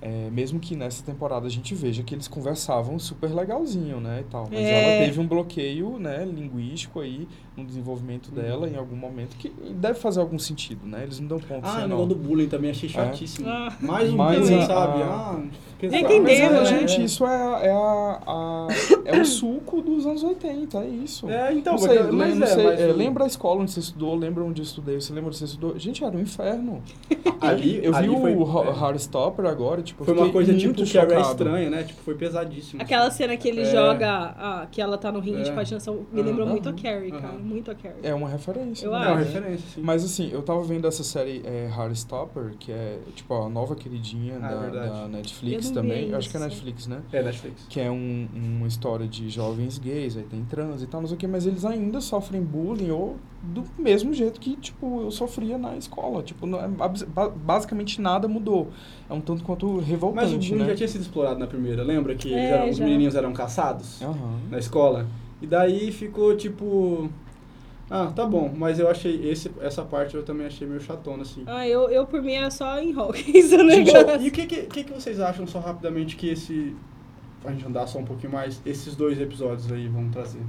C: É, mesmo que nessa temporada a gente veja que eles conversavam super legalzinho, né, e tal. Mas
B: É.
C: ela teve um bloqueio, né, linguístico aí no desenvolvimento dela em algum momento que deve fazer algum sentido, né? Eles não dão ponto
A: Ah, o negócio do bullying também achei chatíssimo.
B: Ah.
A: Mais um
C: Mas
A: bullying,
C: a-
A: sabe?
C: a-
A: Ah,
B: Nem
C: Mas
B: entendemos,
C: é,
B: né?
C: gente, isso é, a- é, a, a- é o suco dos anos 80, é isso.
A: É, então,
C: não sei,
A: mas, mas é,
C: sei,
A: mas
C: é,
A: o-
C: lembra a escola onde você estudou, lembra onde eu estudei, você lembra onde você estudou? Gente, era um inferno. *laughs*
A: ali,
C: eu vi
A: ali
C: o
A: foi,
C: Ho-
A: é,
C: Heartstopper agora, tipo,
A: foi uma coisa tipo que era
C: chocado.
A: estranha, né? Tipo, foi pesadíssimo.
B: Aquela cena que ele
A: É.
B: joga, ah, que ela tá no ringue de
A: É.
B: patinação, me lembrou muito a. Carrie, cara. Muito a Carrie.
C: É uma referência.
B: Eu
C: né?
A: É uma
B: acho.
A: referência, sim.
C: Mas assim, eu tava vendo essa série é, Heartstopper, que é tipo a nova queridinha
A: Ah,
C: da,
A: verdade.
C: da Netflix também. Acho que é Netflix, né?
A: É Netflix.
C: Que é um, uma história de jovens gays, aí tem trans e tal, não sei o que, mas eles ainda sofrem bullying ou do mesmo jeito que, tipo, eu sofria na escola. Tipo, não é- basicamente nada mudou. É um tanto quanto
A: Mas o
C: revoltante,
A: bullying
C: né?
A: já tinha sido explorado na primeira, lembra? Que
B: É,
A: eram- os menininhos eram caçados
C: Aham.
A: na escola. E daí ficou tipo. Ah, tá bom, mas eu achei esse, essa parte eu também achei meio chatona, assim.
B: Ah, eu, eu por mim era só em Hawkins *laughs* o negócio.
A: e o que, que, que, que vocês acham, só rapidamente, que esse. Pra gente andar só um pouquinho mais, esses dois episódios aí vão trazer?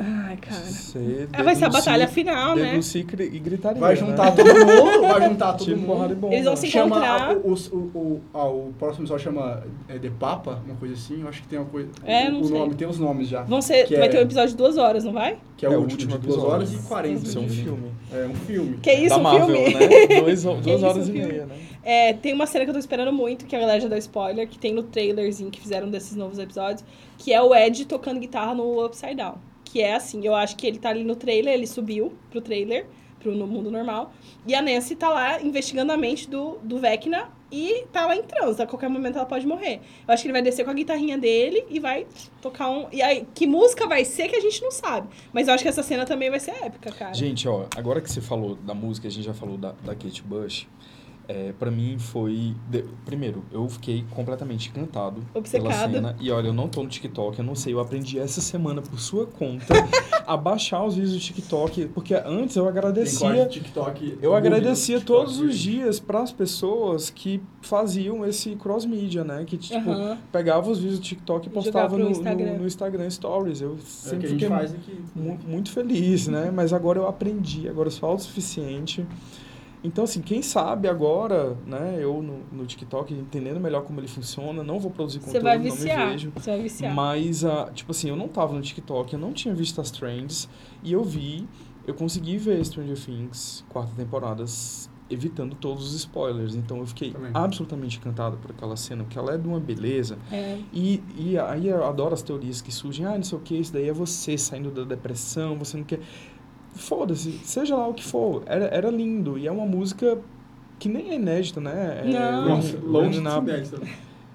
B: Ai, cara.
C: Você
B: Ah, vai ser a batalha final, né?
C: e gri- gritaria,
A: Vai
C: né?
A: juntar todo mundo, vai juntar *laughs* todo
C: Tipo
A: mundo.
C: bomba.
B: Eles vão se
A: Chama
B: encontrar.
A: a- o, o, o, ah, o próximo episódio chama é, The Papa, uma coisa assim. Eu acho que tem uma coisa.
B: É,
A: o,
B: não
A: o
B: sei.
A: nome, tem os nomes já.
B: Vão ser, vai
A: é-
B: ter um episódio de duas horas, não vai?
A: Que é, o último, de 2
C: episódio.
A: horas e 40.
C: Vai ser um filme.
A: É um filme.
B: Que isso,
C: da
B: um
C: Marvel,
B: filme?
C: né? *laughs* Dois, duas
B: isso,
C: horas
B: um
C: e meia, né?
B: É, tem uma cena que eu tô esperando muito, que a galera já deu spoiler, que tem no trailerzinho que fizeram desses novos episódios, que é o Ed tocando guitarra no Upside Down. Que é assim, eu acho que ele tá ali no trailer, ele subiu pro trailer, pro no mundo normal, e a Nancy tá lá investigando a mente do, do Vecna e tá lá em transe, a qualquer momento ela pode morrer. Eu acho que ele vai descer com a guitarrinha dele e vai tocar um... E aí, que música vai ser que a gente não sabe. Mas eu acho que essa cena também vai ser épica, cara.
C: Gente, ó, agora que você falou da música, a gente já falou da, da Kate Bush. É, para mim foi. de- primeiro, eu fiquei completamente encantado
B: Obcecado.
C: pela cena. E olha, eu não tô no TikTok, eu não sei, eu aprendi essa semana por sua conta *laughs* a baixar os vídeos do TikTok, porque antes eu agradecia.
A: de TikTok.
C: Eu agradecia
A: TikTok,
C: todos os dias para as pessoas que faziam esse cross media, né? Que tipo
B: Aham.
C: pegava os vídeos do TikTok e postava no,
B: Instagram.
C: no, no Instagram Stories. Eu
A: É
C: sempre
A: gente
C: fiquei
A: faz aqui.
C: mu- muito feliz, né? Mas agora eu aprendi, agora eu sou autossuficiente. Então, assim, quem sabe agora, né, eu no, no TikTok entendendo melhor como ele funciona, não vou produzir
B: Você
C: conteúdo,
B: vai
C: não me
B: viciar.
C: vejo.
B: Você vai viciar.
C: Mas, ah, tipo assim, eu não tava no TikTok, eu não tinha visto as trends, e eu vi, eu consegui ver Stranger Things, quarta temporada, evitando todos os spoilers. Então eu fiquei
A: Também.
C: absolutamente encantado por aquela cena, porque ela é de uma beleza.
B: É.
C: E, e aí eu adoro as teorias que surgem, ah, não sei o que, isso daí é você saindo da depressão, você não quer. Foda-se, seja lá o que for, era, era lindo. E é uma música que nem é inédita, né? É,
B: Não.
A: Nossa, longe
C: na-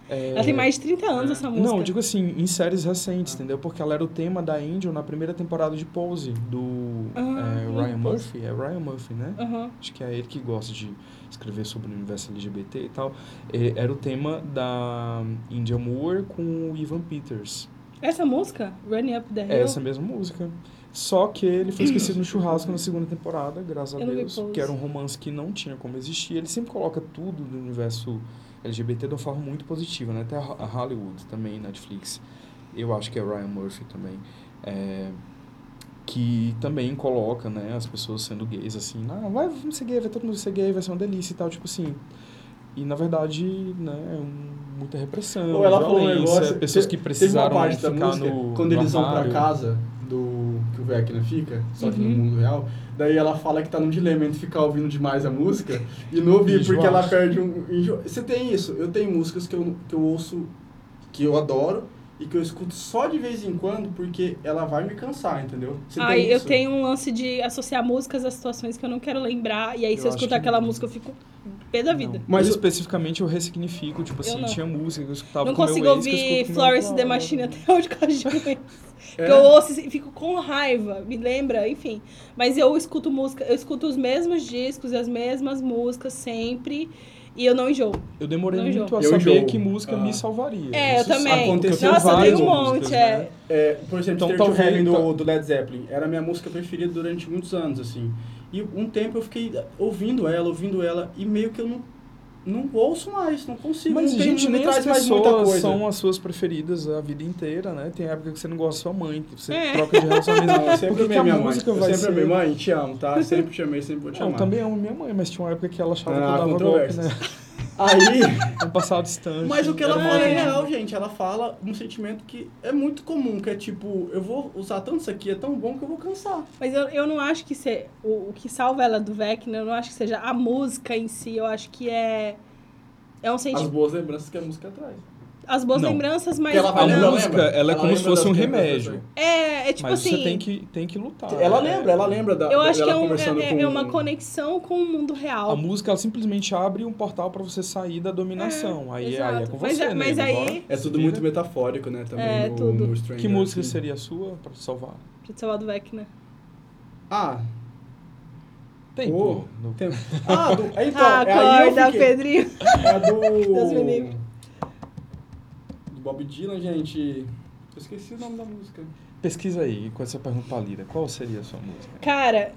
C: é,
B: Ela tem mais de 30 anos, essa música.
C: Não, eu digo assim, em séries recentes,
A: Ah.
C: entendeu? Porque ela era o tema da Angel na primeira temporada de Pose, do
B: Ah,
C: é, Ryan
B: Pose.
C: Murphy. É Ryan Murphy, né?
B: Aham.
C: Acho que é ele que gosta de escrever sobre o universo LGBT e tal. É, Era o tema da India Moore com o Ivan Peters.
B: Essa música, Running Up the Hill,
C: É essa mesma música. Só que ele foi esquecido no churrasco na segunda temporada, graças a Deus. Que era um romance que não tinha como existir. Ele sempre coloca tudo do universo LGBT de uma forma muito positiva, né? Até a Hollywood também, Netflix. Eu acho que é Ryan Murphy também. É, que também coloca, né, as pessoas sendo gays, assim, ah, vai, vamos ser gay, vai todo mundo ser gay, vai ser uma delícia e tal, tipo assim. E na verdade, né, é um- muita repressão,
A: Ou ela falou um negócio.
C: pessoas que precisaram
A: parte da
C: ficar
A: música,
C: no.
A: Quando
C: no
A: eles vão pra
C: armário.
A: casa do que o Vecna fica, só que no
B: Uhum.
A: mundo real, daí ela fala que tá num dilema entre ficar ouvindo demais a música e não ouvir,
C: Enjoar.
A: porque ela perde um. enjo- Você tem isso? Eu tenho músicas que eu, que eu ouço, que eu adoro. E que eu escuto só de vez em quando, porque ela vai me cansar, entendeu? Você
B: Ai,
A: tem
B: eu tenho um lance de associar músicas a situações que eu não quero lembrar. E aí, se eu escutar
C: que
B: aquela música, eu fico pé da vida.
C: Não.
A: Mas
C: eu,
A: eu-
C: especificamente eu ressignifico, tipo
B: Eu
C: assim,
B: não.
C: tinha música que eu escutava
B: não
C: com
B: consigo
C: meu ex, eu
B: ouvir Florence The? Machine até hoje com a Juliana. *laughs*
A: É?
B: Que eu ouço e fico com raiva, me lembra, enfim. Mas eu escuto música, eu escuto os mesmos discos e as mesmas músicas sempre. E eu não enjoo.
C: Eu demorei
B: Não
C: muito a
A: Eu
C: saber
A: enjoo.
C: que música
A: Ah.
C: me salvaria.
B: É, eu
C: Isso
B: também.
C: aconteceu
A: Nossa, eu tenho
B: um
C: músicas,
B: monte,
C: né?
B: é.
A: É, por exemplo,
C: Então,
A: Heaven do,
C: tal-
A: do Led Zeppelin era a minha música preferida durante muitos anos, assim. E um tempo eu fiquei ouvindo ela, ouvindo ela, e meio que eu não, não ouço mais, não consigo.
C: Mas,
A: não
C: gente,
A: me
C: nem as
A: traz mais muita
C: pessoas
A: coisa.
C: são as suas preferidas a vida inteira, né? Tem época que você não gosta da sua mãe, que você
B: É.
C: troca de relacionamento.
A: Não, eu sempre amei minha mãe.
C: música
A: Eu sempre
C: ser...
A: amei, mãe, te amo, tá? Sempre te amei, sempre vou te
C: Não,
A: amar.
C: também amo minha mãe, mas tinha uma época que ela achava que eu
A: Ah,
C: dava golpe, né? *laughs*
A: Aí,
C: Um passado distante.
A: mas o que ela
C: era
A: fala é real, gente. Ela fala um sentimento que é muito comum, que é tipo, eu vou usar tanto isso aqui, é tão bom que eu vou cansar.
B: Mas eu, eu não acho que se, o, o que salva ela do Vecna, eu não acho que seja a música em si, eu acho que é. É um
A: As
B: sentimento.
A: boas lembranças que a música traz.
B: As, boas
C: Não.
B: lembranças, mas.
A: ela vai
C: A
B: não,
C: música, ela é
A: Ela
C: como se fosse um
A: coisas,
C: remédio.
B: é, é tipo
C: mas
B: assim.
C: você tem que, tem que lutar.
A: Ela
C: É-
A: lembra, ela lembra da
B: Eu acho que é, um- é,
A: com
B: é uma conexão com o mundo
C: A
B: real.
C: música, ela simplesmente abre um portal pra você sair da dominação. aí, é- aí é
B: exato.
C: com
B: Mas
C: você,
B: é- mas
C: nego,
B: aí-
C: bora.
A: É tudo muito metafórico, né? Também
B: É,
A: no,
B: tudo.
A: no Stranger
C: Que música
A: Things.
C: seria a sua pra te salvar?
B: Pra te salvar do Vecna.
A: Ah,
C: Tem,
A: Pô,
C: pô. no-
A: tem... *laughs* Ah, do... então, é aí eu
B: Acorda,
A: fiquei...
B: Pedrinho.
A: É a do...
B: Deus me livre.
A: Bob Dylan, gente... Eu esqueci o nome da música.
C: Pesquisa aí, com essa pergunta pra Lira. Qual seria a sua música?
B: Cara,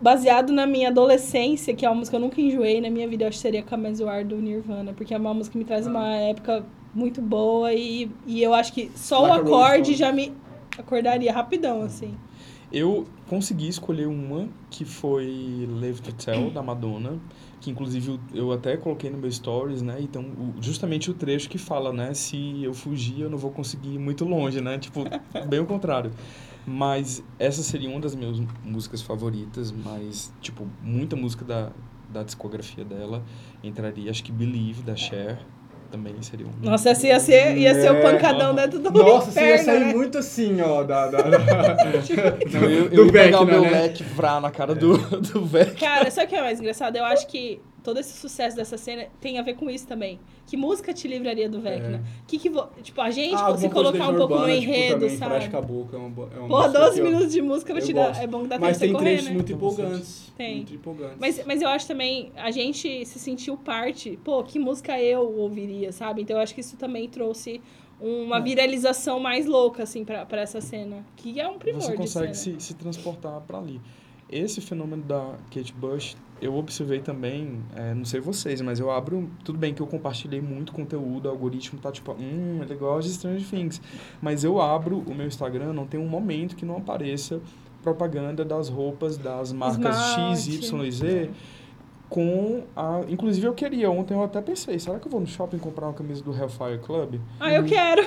B: baseado na minha adolescência, que é uma música que eu nunca enjoei na minha vida, eu acho que seria Come As You Are do Nirvana, porque é uma música que me traz uma época muito boa e, e eu acho que só o acorde já me acordaria rapidão, assim.
C: Eu consegui escolher uma que foi Live to Tell, da Madonna, que inclusive eu- até coloquei no meu stories, né? Então, justamente o trecho que fala, né? Se eu fugir, eu não vou conseguir ir muito longe, né? Tipo, *laughs* bem o contrário. Mas essa seria uma das minhas músicas favoritas, mas, tipo, muita música da, da discografia dela entraria. Acho que Believe, da Cher, também seria um.
B: Nossa, essa ia ser, ia ser o
A: É.
B: pancadão dentro do
A: Nossa, você ia sair
B: né?
A: muito assim, ó, da... da, da... *laughs*
C: Não, eu, eu
A: do
C: ia pegar o meu
A: né?
C: leque vrá na cara do, do Vecna.
B: Cara, sabe o que é mais engraçado? Eu acho que todo esse sucesso dessa cena tem a ver com isso também. Que música te livraria do Vecna?
A: É.
B: Que que vo... Tipo, a gente
A: Ah,
B: se colocar um pouco no
A: Urbana, tipo,
B: enredo,
A: também,
B: sabe?
A: Praxe Caboclo é uma, é uma
B: Pô,
A: música
B: 12
A: que eu-
B: minutos de música vai te dar. É bom que dá tempo
A: Mas tem
B: correr,
A: trechos
B: né?
A: muito
C: Tem
A: empolgantes.
B: Tem.
A: Muito empolgantes.
B: Mas, mas eu acho também, a gente se sentiu parte, pô, que música eu ouviria, sabe? Então eu acho que isso também trouxe uma
A: É.
B: viralização mais louca, assim, pra, pra essa cena. Que é um primor
C: Você
B: de
C: consegue
B: cena.
C: se, se transportar para ali. Esse fenômeno da Kate Bush, eu observei também, é, não sei vocês, mas eu abro, tudo bem que eu compartilhei muito conteúdo, o algoritmo tá tipo, hum, ele gosta de Stranger Things, mas eu abro o meu Instagram, não tem um momento que não apareça propaganda das roupas das marcas X. Y e Z, com a... Inclusive eu queria, ontem eu até pensei, será que eu vou no shopping comprar uma camisa do Hellfire Club?
B: Ah, eu quero!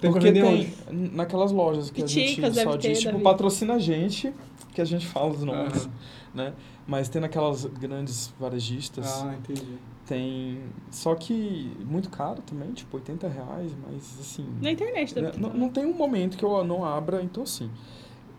A: Tem
C: Porque tem naquelas lojas que a gente
B: Piticas
C: só diz, tipo, patrocina a gente, que a gente fala os nomes,
A: Aham.
C: né? Mas tem naquelas grandes varejistas,
A: Ah, entendi.
C: tem... Só que muito caro também, tipo, 80 reais, mas assim...
B: Na internet
C: né,
B: ter.
C: não, não tem um momento que eu não abra, então assim...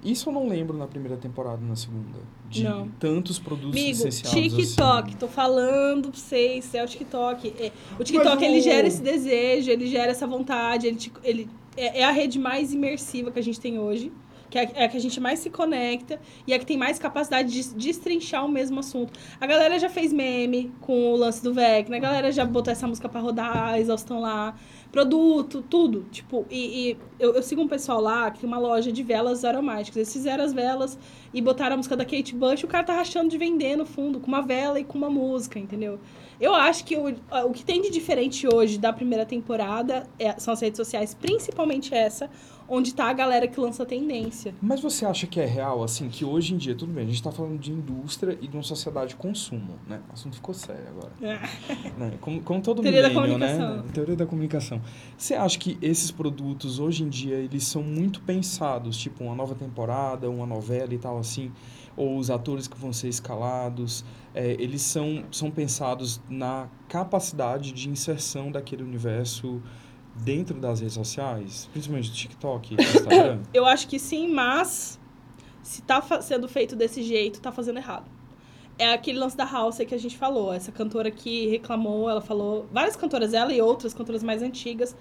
C: Isso eu não lembro na primeira temporada na segunda. De
B: Não.
C: tantos produtos
B: Amigo,
C: licenciados
B: TikTok,
C: assim.
B: tô falando pra vocês, é o TikTok. É, o TikTok,
A: Mas
B: ele
A: o-
B: gera esse desejo, ele gera essa vontade, ele, te- ele é, é a rede mais imersiva que a gente tem hoje, que é, a- é a que a gente mais se conecta e é a que tem mais capacidade de destrinchar o mesmo assunto. A galera já fez meme com o lance do VEC, né? A galera já botou essa música pra rodar, a exaustão lá, produto, tudo. Tipo, e, e eu, eu sigo um pessoal lá que tem uma loja de velas aromáticas. Eles fizeram as velas e botaram a música da Kate Bush, o cara tá rachando de vender no fundo, com uma vela e com uma música, entendeu? Eu acho que o, o que tem de diferente hoje da primeira temporada é- são as redes sociais, principalmente essa, onde tá a galera que lança tendência.
C: Mas você acha que é real, assim, que hoje em dia, tudo bem, a gente tá falando de indústria e de uma sociedade de consumo, né? O assunto ficou sério agora. né? Como, como todo milênio, né? Teoria da comunicação. Você acha que esses produtos, hoje em dia, eles são muito pensados, tipo uma nova temporada, uma novela e tal, assim, ou os atores que vão ser escalados, é, eles são, são pensados na capacidade de inserção daquele universo dentro das redes sociais, principalmente do TikTok e Instagram? *coughs*
B: Eu acho que sim, mas se tá sendo feito desse jeito, tá fazendo errado. É aquele lance da House que a gente falou. Essa cantora que reclamou, ela falou. Várias cantoras, ela e outras cantoras mais antigas.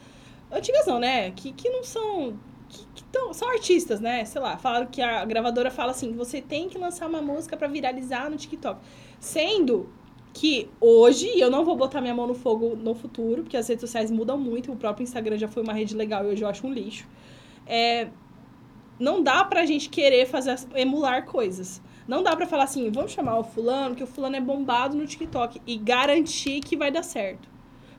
B: Antigas não, né? Que, que não são. Que, que tão, são artistas, né? Sei lá, falaram que a gravadora fala assim: você tem que lançar uma música pra viralizar no TikTok. Sendo que hoje, e eu não vou botar minha mão no fogo no futuro, porque as redes sociais mudam muito, o próprio Instagram já foi uma rede legal e hoje eu acho um lixo. É, não dá pra gente querer fazer emular coisas. Não dá pra falar assim, vamos chamar o fulano, que o fulano é bombado no TikTok e garantir que vai dar certo.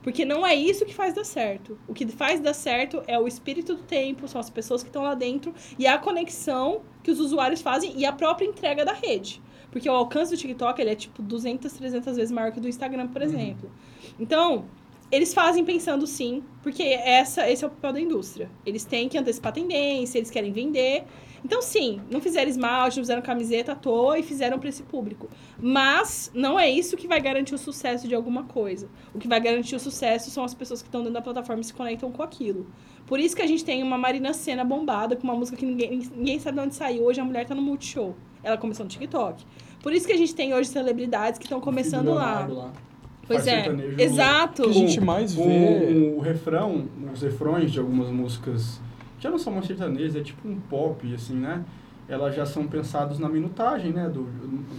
B: Porque não é isso que faz dar certo. O que faz dar certo é o espírito do tempo, são as pessoas que estão lá dentro e a conexão que os usuários fazem e a própria entrega da rede. Porque o alcance do TikTok, ele é tipo 200, 300 vezes maior que o do Instagram, por exemplo. Então, eles fazem pensando sim, porque essa, esse é o papel da indústria. Eles têm que antecipar a tendência, eles querem vender. Então, sim, não fizeram esmalte, não fizeram camiseta à toa e fizeram para esse público. Mas não é isso que vai garantir o sucesso de alguma coisa. O que vai garantir o sucesso são as pessoas que estão dentro da plataforma e se conectam com aquilo. Por isso que a gente tem uma Marina Senna bombada com uma música que ninguém, ninguém sabe de onde saiu. Hoje a mulher tá no Multishow. Ela começou no TikTok. Por isso que a gente tem hoje celebridades que estão começando lá.
A: Lá.
B: Pois é,
A: sertanejo.
B: exato.
C: Que a gente mais
A: o,
C: vê-
A: O, o refrão, os refrões de algumas músicas, que já não são mais sertanejas, é tipo um pop, assim, né? Elas já são pensados na minutagem, né? Do,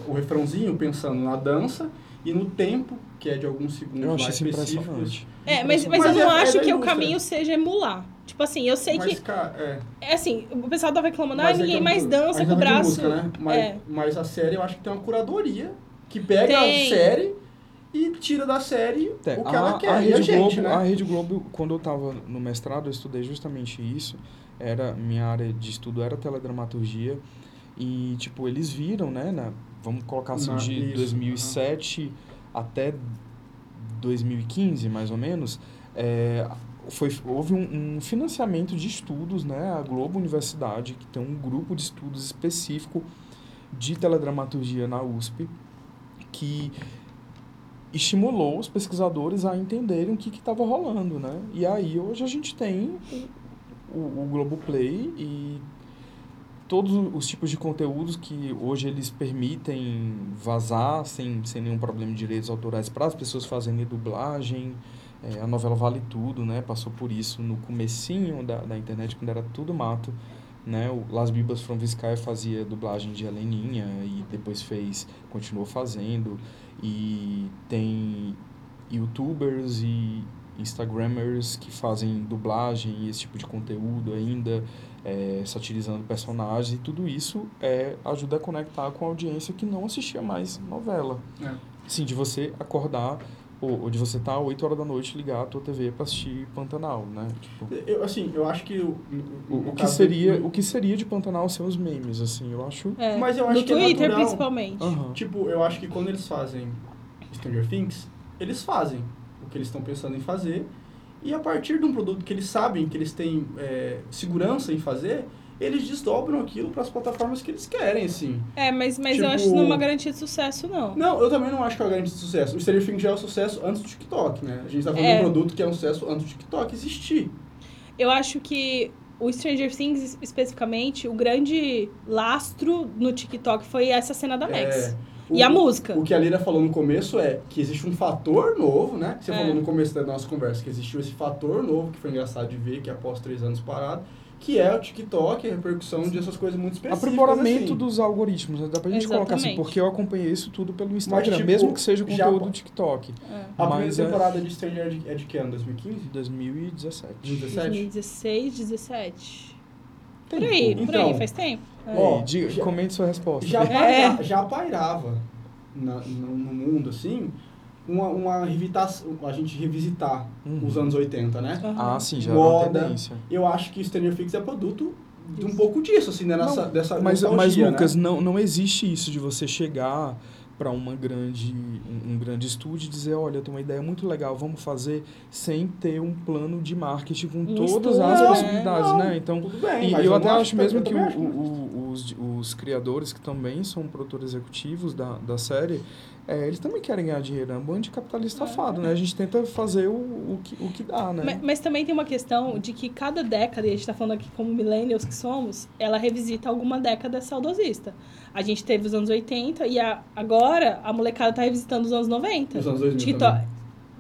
A: o refrãozinho pensando na dança e no tempo, que é de alguns segundos
C: Eu acho
A: mais específicos.
B: É, mas, mas,
A: Mas
B: eu não
A: é- é
B: acho
A: da
B: que o caminho seja emular. Tipo assim, eu sei
A: Mas,
B: que.
A: cara, é.
B: É assim, o pessoal tava reclamando, ah,
A: Mas é
B: ninguém
A: é
B: mais dança com o
A: tá falando
B: braço.
A: música, né? Mas,
B: É.
A: mas a série eu acho que tem uma curadoria que pega
B: Tem.
A: a série e tira da série
C: É,
A: o que
C: a,
A: ela quer.
C: a
A: e a
C: Rede
A: gente,
C: Globo,
A: né?
C: a Rede Globo, quando eu estava no mestrado, eu estudei justamente isso. Era minha área de estudo era teledramaturgia e tipo eles viram, né, na, vamos colocar assim
A: Na-
C: de
A: isso,
C: 2007 até 2015, mais ou menos, é, foi, houve um, um financiamento de estudos, né? A Globo Universidade, que tem um grupo de estudos específico de teledramaturgia na USP, que estimulou os pesquisadores a entenderem o que estava rolando, né? E aí hoje a gente tem o, o, Globoplay e todos os tipos de conteúdos que hoje eles permitem vazar sem, sem nenhum problema de direitos autorais para as pessoas fazerem dublagem. É, a novela Vale Tudo, né? Passou por isso no comecinho da, da internet, quando era tudo mato. Né? O Las Bibas from Vizcaya fazia dublagem de Heleninha e depois fez, continuou fazendo. E tem youtubers e instagramers que fazem dublagem e esse tipo de conteúdo ainda, é, satirizando personagens, e tudo isso é, ajuda a conectar com a audiência que não assistia mais novela. É. Sim, de você acordar ou, ou de você estar tá 8 horas da noite ligar a tua TV para assistir Pantanal, né? Tipo,
A: eu, assim, eu acho que o,
C: o, o que seria do... o que seria de Pantanal ser os memes, assim, eu acho.
B: É, Mas eu acho no que é Twitter é principalmente.
A: Uhum. Tipo, eu acho que quando eles fazem Stranger Things, eles fazem o que eles estão pensando em fazer e a partir de um produto que eles sabem que eles têm é, segurança em fazer, eles desdobram aquilo para as plataformas que eles querem, assim.
B: É, mas, mas tipo... eu acho que não é uma garantia de sucesso, não.
A: Não, eu também não acho que é uma garantia de sucesso. O Stranger Things já é um sucesso antes do TikTok, né? A gente tá falando é. de um produto que é um sucesso antes do TikTok existir.
B: Eu acho que o Stranger Things, especificamente, o grande lastro no TikTok foi essa cena da Max. É. O, e a música.
A: O que a Lira falou no começo é que existe um fator novo, né? Você é. falou no começo da nossa conversa que existiu esse fator novo, que foi engraçado de ver, que é após três anos parado, que é o TikTok, a repercussão de essas coisas muito específicas.
C: Aprimoramento
A: assim.
C: dos algoritmos, né? dá pra gente Exatamente. colocar assim, porque eu acompanhei isso tudo pelo Instagram, Mas, tipo, mesmo que seja o conteúdo já... do TikTok.
A: É. A primeira temporada é... de Stranger é de, é de que ano? 2015?
C: 2017.
B: 2016, 17. Tempo. Por aí, então, por aí, faz tempo.
C: É. Ó, diga, já, comente sua resposta.
A: Já, paira, é. já pairava na, no, no mundo, assim, uma, uma revitação, a gente revisitar uhum. os anos 80, né?
C: Uhum. Ah, sim, já Moda. É tendência.
A: Eu acho que Stranger Things é produto de um pouco disso, assim, né? Nessa,
C: não,
A: dessa
C: mas, mas Lucas, né? não, não existe isso de você chegar para uma grande um, um, grande estúdio e dizer olha tem uma ideia muito legal vamos fazer sem ter um plano de marketing com um todas as é, possibilidades não, né então bem, e eu até acho mesmo que, que o, o, os, os criadores que também são produtores executivos da, da série é, eles também querem ganhar dinheiro, é um bando de capitalista é. safado, né? A gente tenta fazer o, o, que, o que dá, né?
B: Mas, mas, também tem uma questão de que cada década, e a gente está falando aqui como millennials que somos, ela revisita alguma década saudosista. A gente teve os anos 80 e a, agora a molecada está revisitando os anos 90.
A: Os anos 2000 TikTok,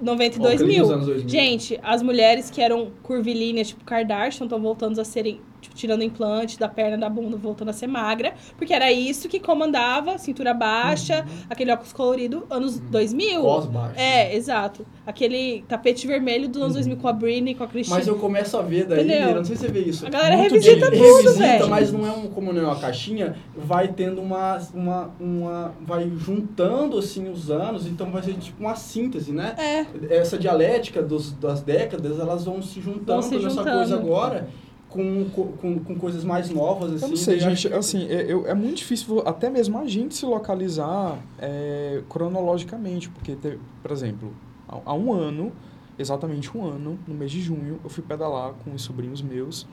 B: 92 mil. 2000. Gente, as mulheres que eram curvilíneas, tipo Kardashian, estão voltando a serem tipo, tirando implante da perna, da bunda, voltando a ser magra, porque era isso que comandava, cintura baixa, uhum. aquele óculos colorido, anos uhum. 2000.
A: Pós baixo.
B: É, exato. Aquele tapete vermelho dos anos uhum. 2000 com a Britney, com a Christina.
A: Mas eu começo a ver daí, Entendeu? não sei se você vê isso.
B: A galera Muito revisita de... tudo, velho.
A: mas não é um, como não é uma caixinha, vai tendo uma, uma, uma, vai juntando, assim, os anos, então vai ser tipo uma síntese, né?
B: É.
A: Essa dialética dos, das décadas, elas vão se juntando vão se nessa coisa agora com, com, com coisas mais novas, assim. Eu
C: não sei, gente, que... assim, é, eu, é muito difícil até mesmo a gente se localizar é, cronologicamente, porque, por exemplo, há, há, um ano, exatamente um ano, no mês de junho, eu fui pedalar com os sobrinhos meus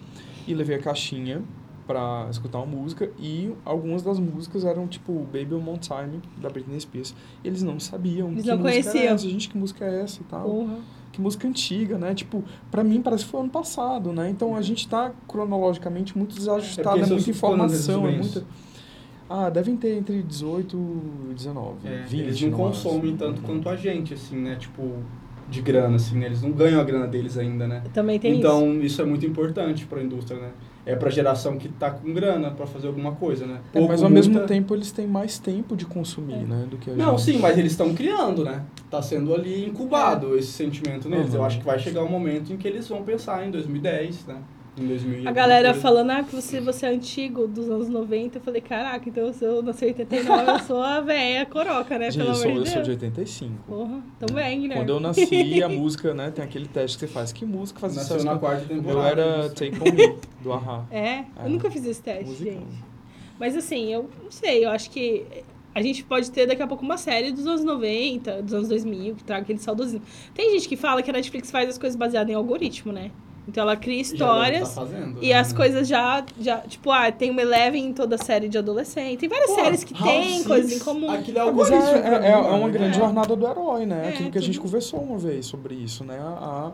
C: e levei a caixinha para escutar uma música e algumas das músicas eram tipo Baby One Time da Britney Spears. E eles não sabiam
B: eles
C: que
B: não
C: música
B: conheciam.
C: era essa, gente, que música é essa e tal. Uhum que música antiga, né? Tipo, para mim parece que foi ano passado, né? Então a gente tá cronologicamente muito desajustado, é, é muita informação, é muita... Ah, devem ter entre 18 e 19, é, 20.
A: Eles não consomem tanto quanto a gente, assim, né? Tipo, de grana, assim, né? Eles não ganham a grana deles ainda, né?
B: Também tem
A: então,
B: isso.
A: isso é muito importante para a indústria, né? É para a geração que está com grana para fazer alguma coisa, né?
C: É, mas ao muita... mesmo tempo eles têm mais tempo de consumir, é. né, do que a
A: Não,
C: gente.
A: sim, mas eles estão criando, né? Está sendo ali incubado é. esse sentimento neles. Uhum. Eu acho que vai chegar um momento em que eles vão pensar em 2010, né? Em 2000
B: a galera falando, ah, que você, você é antigo dos anos 90. Eu falei, caraca, então se eu nasci em 89, eu sou a velha coroca, né?
C: Gente,
B: Pelo
C: eu sou,
B: amor
C: de
B: Deus.
C: Eu sou de 85.
B: Porra, também, né?
C: Quando eu nasci, a *laughs* música, né? Tem aquele teste que você faz. Que música faz
A: Nasceu na quarta temporada.
C: Eu era Take On Me, do Ahá.
B: É? *laughs* é? Eu nunca fiz esse teste, Musicão. gente. Mas assim, eu não sei, eu acho que a gente pode ter daqui a pouco uma série dos anos 90, dos anos 2000, que traga aquele saudosismo. Tem gente que fala que a Netflix faz as coisas baseadas em algoritmo, né? Então ela cria histórias tá fazendo, e né? as coisas já, já. Tipo, ah, tem uma Eleven em toda a série de adolescente. Tem várias Pô, séries que tem coisas em comum.
C: Aquilo é, Mas é, é, é, é, uma né? grande jornada do herói, né? É, Aquilo que a gente conversou uma vez sobre isso, né? A,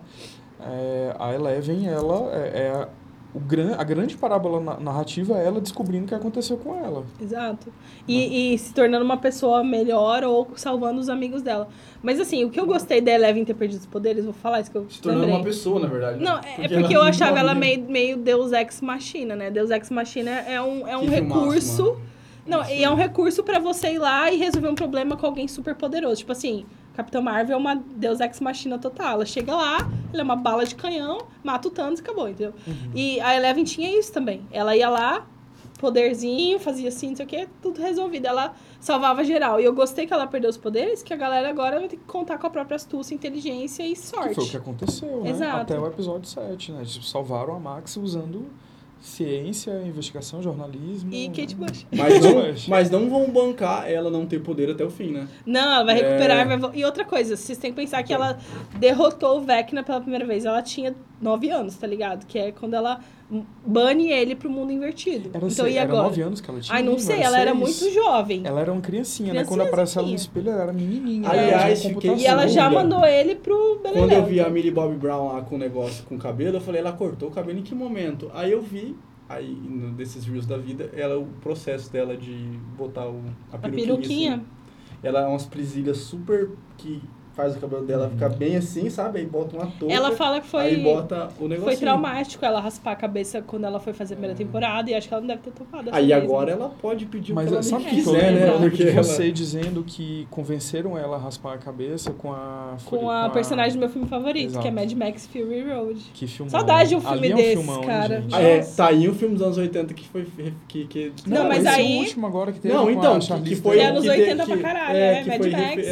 C: a, é, a Eleven, ela é, é o gran, a grande parábola na- narrativa é ela descobrindo o que aconteceu com ela.
B: Exato. E, e se tornando uma pessoa melhor ou salvando os amigos dela. Mas assim, o que eu gostei da Eleven ter perdido os poderes, vou falar isso que eu
A: Se tornando
B: lembrei.
A: uma pessoa, na verdade. né?
B: Não, é porque, eu achava ela meio, meio Deus Ex Machina, né? Deus Ex Machina é um, é um
A: Que
B: recurso. Não, e é um recurso pra você ir lá e resolver um problema com alguém super poderoso. Tipo assim, Capitão Marvel é uma Deus Ex Machina total. Ela chega lá, ela é uma bala de canhão, mata o Thanos e acabou, entendeu? E a Eleven tinha isso também. Ela ia lá, poderzinho, fazia assim, não sei o que, tudo resolvido. Ela salvava geral. E eu gostei que ela perdeu os poderes, que a galera agora vai ter que contar com a própria astúcia, inteligência e
C: Que
B: sorte.
C: foi o que aconteceu, né?
B: Exato.
C: Até o episódio 7, né? Tipo, salvaram a Max usando ciência, investigação, jornalismo.
B: E Kate Bush.
A: Mas não, mas não vão bancar ela não ter poder até o fim, né?
B: Não, ela vai recuperar.
A: É.
B: vai vo- E outra coisa, vocês têm que pensar que ela derrotou o Vecna pela primeira vez. Ela tinha 9 anos, tá ligado? Que é quando ela bane ele pro mundo invertido.
C: Era,
B: então, e
C: era
B: agora?
C: 9 anos que ela tinha.
B: Ai, não sei, ela era muito jovem.
C: Ela era uma criancinha, né? Quando
B: Criancinha,
C: aparece ela no espelho, ela era menininha.
A: Aliás,
C: ela
A: fiquei-
C: computação.
B: E ela já mandou ele pro
A: Quando
B: Beleléu.
A: eu vi a Millie Bobby Brown lá com o negócio com o cabelo, eu falei, ela cortou o cabelo em que momento? Aí eu vi, aí no, desses reels da vida, ela, o processo dela de botar o, a
B: A
A: peruquinha.
B: peruquinha.
A: assim. Ela é umas presilhas super que faz o cabelo dela ficar bem assim, sabe? Aí bota uma touca,
B: Ela fala que foi,
A: aí bota o negócio.
B: foi traumático ela raspar a cabeça quando ela foi fazer a primeira temporada. E acho que ela não deve ter topado.
A: Aí
B: vez,
A: agora
B: né?
A: ela pode pedir
C: Mas
A: o que ela
C: sabe o
A: não
C: que,
A: quiser, né? Porque ela-
C: você dizendo que convenceram ela a raspar a cabeça com a...
B: Com a personagem do meu filme favorito,
C: Exato.
B: que é Mad Max Fury Road.
C: Que filmão.
B: Saudade de um filme
C: Ali é um
B: desses,
C: filmão,
B: cara.
A: Ah, é, tá aí um filme dos anos 80 que foi. Que, que,
B: Não, mas
C: esse
B: aí-
C: é o último agora que teve
A: Não,
C: com
A: então,
C: a
A: que, foi.
B: Que é anos
A: que
B: 80
A: que,
B: pra caralho, é,
A: que
B: Mad
A: foi
B: Max.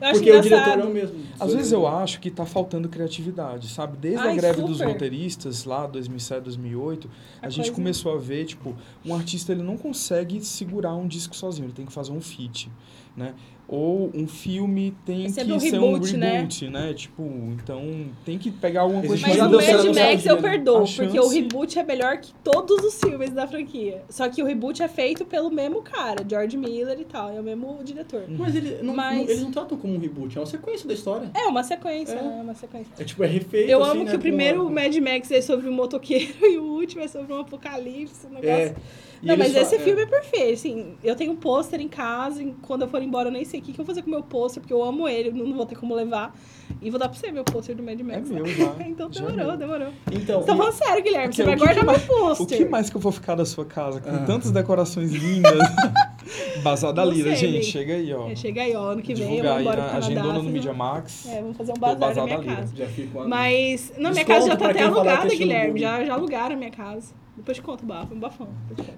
A: É. Porque o diretor é o mesmo.
C: Às vezes eu acho que tá faltando criatividade, sabe? Desde a
B: Ai,
C: greve dos
B: super.
C: roteiristas, lá 2007, 2008, a,
B: A
C: gente
B: coisa-
C: começou a ver, tipo, um artista ele não consegue segurar um disco sozinho, ele tem que fazer um feat, né? Ou um filme tem
B: É
C: que
B: um
C: ser um
B: reboot, né?
C: reboot, né? Tipo, então tem que pegar alguma coisa
B: Mas o Mad Max eu perdoo, porque o reboot é melhor que todos os filmes da franquia. Só que o reboot é feito pelo mesmo cara, George Miller e tal, é o mesmo diretor.
A: Mas, ele não,
B: Mas-
A: não- eles não tratam como um reboot, é uma sequência da história.
B: É uma sequência,
A: É.
B: é uma sequência.
A: É tipo, é refeito.
B: Eu
A: assim,
B: amo
A: né,
B: que o primeiro
A: uma-
B: Mad Max é sobre um motoqueiro *laughs* e o último é sobre um apocalipse, um negócio.
A: É.
B: Não, mas
A: fa-
B: esse
A: é.
B: filme é perfeito, assim, eu tenho um pôster em casa, e quando eu for embora eu nem sei o que, que eu vou fazer com o meu pôster, porque eu amo ele, não vou ter como levar, e vou dar pra você meu pôster do Mad
C: É
B: Max.
C: meu *laughs* já.
B: então
C: já é
B: demorou,
C: meu.
B: demorou.
A: Então,
B: Você tá
A: e-
B: falando sério, Guilherme,
C: O
B: você
C: que-
B: vai
C: que
B: guardar meu
C: mais- O
B: pôster.
C: que mais que eu vou ficar da sua casa com
A: Ah.
C: tantas decorações lindas? *laughs* Bazar da Lira,
B: sei,
C: gente, chega aí, ó.
B: É, chega aí, ó, ano que vem eu vou
C: Divulgar aí
B: embora
C: na
B: pro Canadá.
C: agendona no Media Max.
B: É, vamos fazer um bazar,
C: Bazar
B: na minha
C: da Lira.
B: casa.
A: Já fico
B: Mas, não, minha casa já tá até alugada,
A: no
B: Guilherme, já, já alugaram a minha casa. Depois te conto o bafo, um bafão.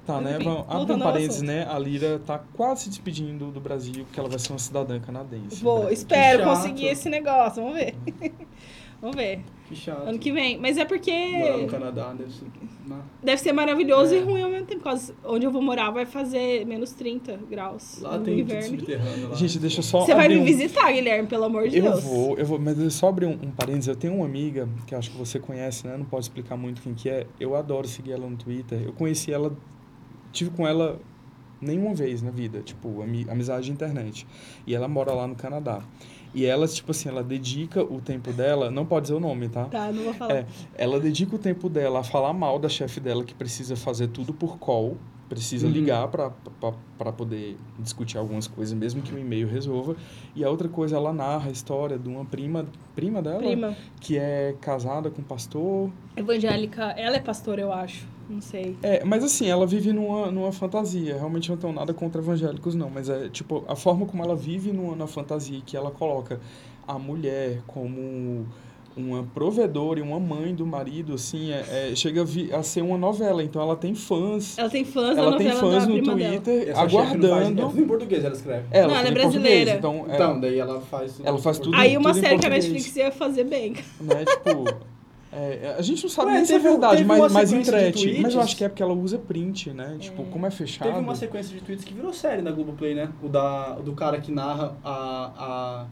C: Tá,
B: Mas,
C: né?
B: enfim,
C: Vamos, abre um parênteses, né? A Lira tá quase se despedindo do Brasil, porque ela vai ser uma cidadã canadense.
B: Vou,
C: né?
B: espero conseguir esse negócio, vamos ver. *laughs* vamos ver,
A: Que chato.
B: ano que vem. Mas é porque
A: Morar no Canadá deve ser. Não.
B: deve ser maravilhoso
A: É.
B: e ruim ao mesmo tempo. Por causa onde eu vou morar vai fazer menos 30 graus
A: Lá
B: no
A: tem
B: inverno.
A: subterrâneo. Lá.
C: Gente, deixa eu só.
B: Você vai me
C: um-
B: visitar, Guilherme, pelo amor de
C: Eu
B: Deus.
C: vou, eu vou, mas eu só abrir um, um parênteses. Eu tenho uma amiga que eu acho que você conhece, né? Não posso explicar muito quem que é. Eu adoro seguir ela no Twitter. Eu conheci ela, tive com ela nenhuma vez na vida, tipo, ami- amizade de internet. E ela mora lá no Canadá. E ela, tipo assim, ela dedica o tempo dela, não pode dizer o nome, tá?
B: Tá, não vou falar.
C: É, ela dedica o tempo dela a falar mal da chefe dela que precisa fazer tudo por call, precisa
A: Uhum.
C: ligar para poder discutir algumas coisas, mesmo que o e-mail resolva. E a outra coisa, ela narra a história de uma prima, prima dela,
B: Prima,
C: que é casada com um pastor.
B: evangélica, ela é pastora, eu acho. Não sei.
C: É, mas assim, ela vive numa, numa fantasia. Realmente não tenho nada contra evangélicos, não. Mas é, tipo, a forma como ela vive numa, na fantasia, que ela coloca a mulher como uma provedora e uma mãe do marido, assim, é, é- chega a, vi- a ser uma novela. Então ela tem fãs.
B: Ela tem fãs
C: Ela tem fãs no. Twitter
A: faz- É
C: aguardando.
A: tudo em português ela escreve.
C: É,
B: Não, ela é
C: fala em português,
B: brasileira.
C: Então, é,
A: Então, daí ela faz.
C: Ela faz tudo
B: Aí uma
C: tudo em
B: série que a. Netflix ia fazer bem.
C: né, tipo, é, a gente não sabe
A: Ué,
C: nem se é verdade, mas, mas
A: de
C: entrete. Mas eu acho que é porque ela usa print, né? Tipo, como é fechado.
A: Teve uma sequência de tweets que virou série na Globoplay, né? O da, o do cara que narra a, a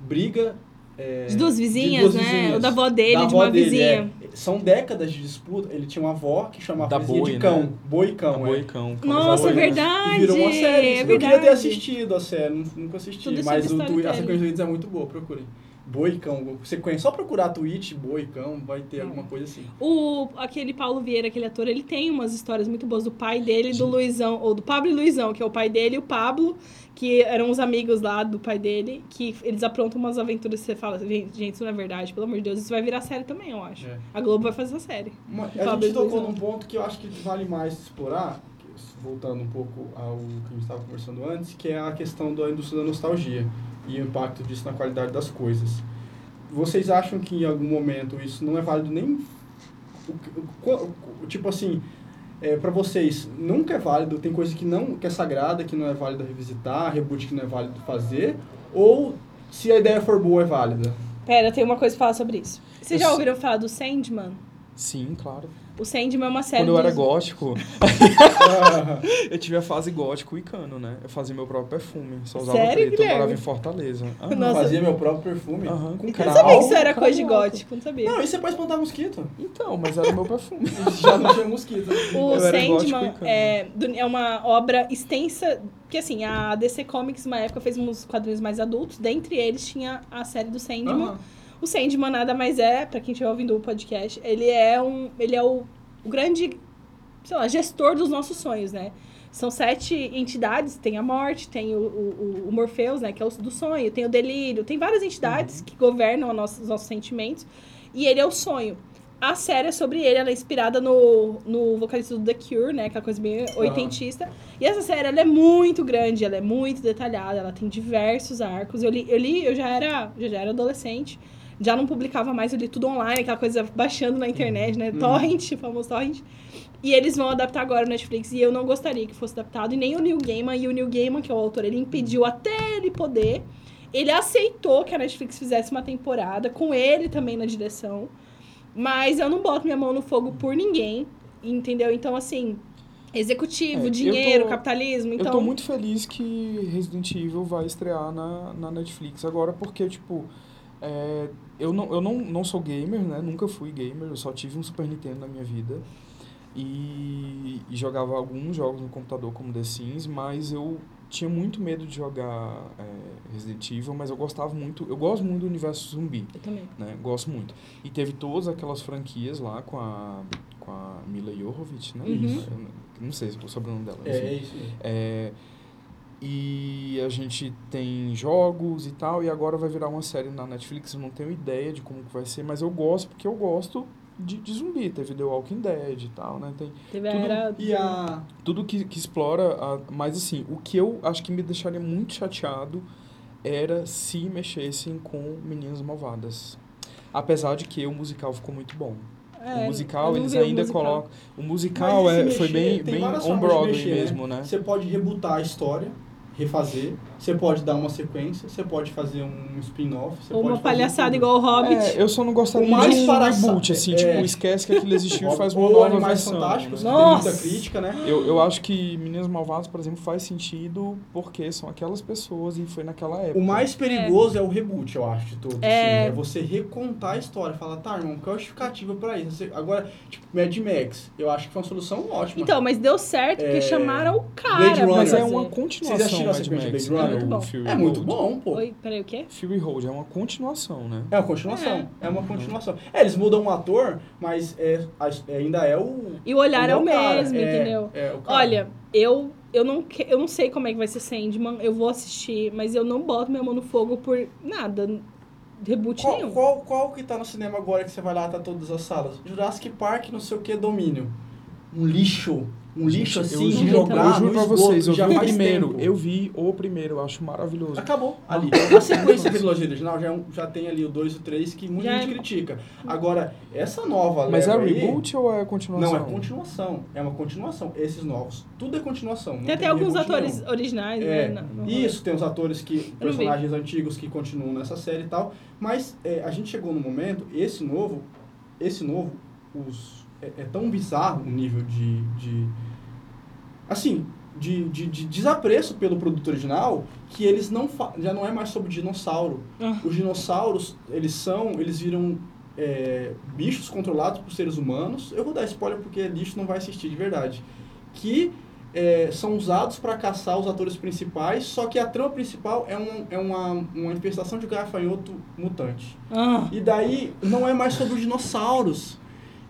A: briga. é,
B: De duas
A: de
B: vizinhas,
A: duas
B: né?
A: vizinhas.
B: O da avó dele,
A: Da
B: de
A: avó
B: uma
A: dele,
B: vizinha.
A: é. São décadas de disputa. Ele tinha uma avó que chamava
C: Da
A: vizinha
C: boi,
A: de cão.
C: né?
A: Boi e cão, é.
C: Boi Cão.
B: Nossa,
A: Boi,
B: é
A: né?
B: verdade.
A: E virou uma série.
B: é
A: eu queria ter
B: verdade.
A: assistido a série, nu- nunca assisti.
B: Tudo
A: mas
B: é
A: o, a sequência de tweets é muito boa, procurem. Boicão. Você conhece, só procurar Twitch, Boicão, vai ter
B: É.
A: alguma coisa assim.
B: O, aquele Paulo Vieira, aquele ator, ele tem umas histórias muito boas do pai dele e do Luizão, ou do Pablo e Luizão, que é o pai dele e o Pablo, que eram os amigos lá do pai dele, que eles aprontam umas aventuras que você fala, gente, isso não é verdade, pelo amor de Deus, isso vai virar série também, eu acho.
A: É.
B: A Globo vai fazer a série.
A: Uma- a
B: Pablo
A: gente tocou num ponto que eu acho que vale mais explorar, voltando um pouco ao que a gente estava conversando antes, que é a questão da indústria da nostalgia e o impacto disso na qualidade das coisas. Vocês acham que em algum momento isso não é válido nem. tipo assim, é, para vocês, nunca é válido, tem coisa que não que é sagrada, que não é válida revisitar, reboot que não é válido fazer, ou se a ideia for boa é válida?
B: Pera, tem uma coisa pra falar sobre isso. Vocês
C: Eu
B: já ouviram falar do Sandman?
C: Sim, claro.
B: O Sandman é uma série
C: Quando eu era
B: dos-
C: gótico, *laughs* eu tive a fase gótico e cano, né? Eu fazia meu próprio perfume. Só usava
B: Sério,
C: preto. Eu
B: Guilherme?
C: morava em Fortaleza. Aham. *laughs*
B: Nossa.
A: Fazia meu próprio perfume
C: Aham,
A: com
C: com
B: Eu
A: crau.
B: não sabia que isso era coisa de gótico, não sabia.
A: Não, isso é pra espantar mosquito.
C: Então, mas era meu perfume. *laughs*
A: Já não tinha mosquito.
B: O
C: Eu
B: Sandman
C: e cano.
B: é, é uma obra extensa, que assim, a DC Comics, uma época, fez uns quadrinhos mais adultos, dentre eles tinha a série do Sandman.
A: Aham.
B: O Sandman nada mais é, pra quem estiver ouvindo o podcast, ele é um. Ele é o, o grande, sei lá, gestor dos nossos sonhos, né? São sete entidades, tem a morte, tem o, o, o Morpheus, né, que é o do sonho, tem o delírio, tem várias entidades que governam nossa- os nossos sentimentos, e ele é o sonho. A série é sobre ele, ela é inspirada no, no vocalista do The Cure, né, aquela coisa bem oitentista. E essa série, ela é muito grande, ela é muito detalhada, ela tem diversos arcos. Eu li, eu, li, eu já era, eu já era adolescente, já não publicava mais, eu li tudo online, aquela coisa baixando na internet, né?
A: Uhum.
B: Torrent, famoso torrent. E eles vão adaptar agora no Netflix, e eu não gostaria que fosse adaptado, e nem o Neil Gaiman, e o Neil Gaiman, que é o autor, ele impediu até ele poder. Ele aceitou que a Netflix fizesse uma temporada, com ele também na direção. Mas eu não boto minha mão no fogo por ninguém, entendeu? Então, assim, executivo,
C: É,
B: dinheiro,
C: tô-
B: capitalismo, então...
C: Eu tô muito feliz que Resident Evil vai estrear na, na Netflix agora, porque, tipo, é, eu, não, eu não, não sou gamer, né? Nunca fui gamer, eu só tive um Super Nintendo na minha vida. E, e jogava alguns jogos no computador, como The Sims, mas eu tinha muito medo de jogar é, Resident Evil, mas eu gostava muito, eu gosto muito do universo zumbi
B: Eu também.
C: né? Gosto muito. E teve todas aquelas franquias lá com a, com a Mila Jovovich, né?
B: Uhum.
C: Eu não sei o sobrenome dela.
A: É,
C: enfim.
A: é isso.
C: É, e a gente tem jogos e tal, e agora vai virar uma série na Netflix, eu não tenho ideia de como que vai ser, mas eu gosto porque eu gosto de, de zumbi. Teve The Walking Dead e tal, né? Tem
B: Teve a
C: Tudo-
B: era...
A: E a.
C: tudo que, que explora, a, mas assim, o que eu acho que me deixaria muito chateado era se mexessem com Meninas Malvadas. Apesar de que o musical ficou muito bom.
B: É,
C: o musical, eles
B: o
C: ainda
B: musical.
C: colocam. O musical
A: Mas
C: é,
A: se
C: foi
A: mexer,
C: bem, bem
A: várias
C: on
A: formas de
C: Broadway
A: mexer,
C: mesmo, né?
A: Você pode rebutar a história, refazer. Você pode dar uma sequência. Você pode fazer um spin-off. você
B: Ou
A: pode
B: uma
A: fazer
B: palhaçada
A: tudo.
B: igual o Hobbit.
C: É, eu só não gostaria
A: mais
C: de um
A: palhaça-
C: reboot, assim,
A: é.
C: tipo, esquece que aquilo existiu *laughs* e faz uma nova
A: Animais
C: versão.
A: Fantásticos,
C: né?
A: que tem
B: Nossa!
A: muita crítica, né?
C: Eu, eu acho que Meninas Malvadas, por exemplo, faz sentido porque são aquelas pessoas e foi naquela época.
A: O mais perigoso é. o reboot, eu acho, de todos.
B: É.
A: assim. é você recontar a história. Falar, tá, irmão, qual é a justificativa pra isso? Você- agora, tipo, Mad Max, eu acho que foi uma solução ótima.
B: Então, mas deu certo porque
A: É,
B: chamaram o cara
A: Blade
B: pra
A: Runner.
C: Mas é
B: fazer.
C: uma
A: Vocês
C: continuação,
A: de Blade?
B: Runner?
C: O
B: Muito bom.
A: É muito bom, pô.
B: Oi, peraí, o quê?
C: Fury Road é uma continuação, né?
A: É uma continuação. É uma continuação. É, eles mudam o ator, mas é, é, ainda é o.
B: E o olhar é o mesmo,
A: é-
B: entendeu?
A: é o cara.
B: Olha, eu, eu, não, que- eu não sei como é que vai ser Sandman, eu vou assistir, mas eu não boto minha mão no fogo por nada, reboot
A: Qual,
B: nenhum.
A: qual, qual que tá no cinema agora que você vai lá, tá todas as salas? Jurassic Park, não sei o que, domínio. Um lixo. Um lixo
C: eu
A: assim,
B: juro-
A: jogar
C: eu juro pra
A: esgoto,
C: vocês, eu
A: já
C: vi o
A: faz
C: primeiro.
A: tempo.
C: Eu vi o primeiro, eu acho maravilhoso.
A: Acabou ali. A sequência da trilogia original já, é um- já tem ali o 2 e o 3 que muita
B: Já
A: gente
B: é-
A: critica. Agora, essa nova
C: Mas é
A: aí-
C: reboot ou é continuação?
A: Não, é continuação. É uma continuação. Esses novos. Tudo é continuação. não
B: Tem até alguns atores
A: nenhum.
B: originais,
A: É,
B: né? no-
A: Isso, tem os atores que.
B: Eu não
A: personagens antigos que continuam nessa série e tal. Mas é, a gente chegou no momento, esse novo, esse novo, os, é, é tão bizarro o nível de. de assim, de, de, de desapreço pelo produto original que eles não já não é mais sobre dinossauro.
B: Ah.
A: Os dinossauros, eles são. Eles viram. é, bichos controlados por seres humanos. Eu vou dar spoiler porque bicho não vai assistir de verdade. Que é, são usados para caçar os atores principais, só que a trama principal é, um, é uma, uma infestação de gafanhoto mutante.
B: Ah.
A: E daí não é mais sobre os dinossauros.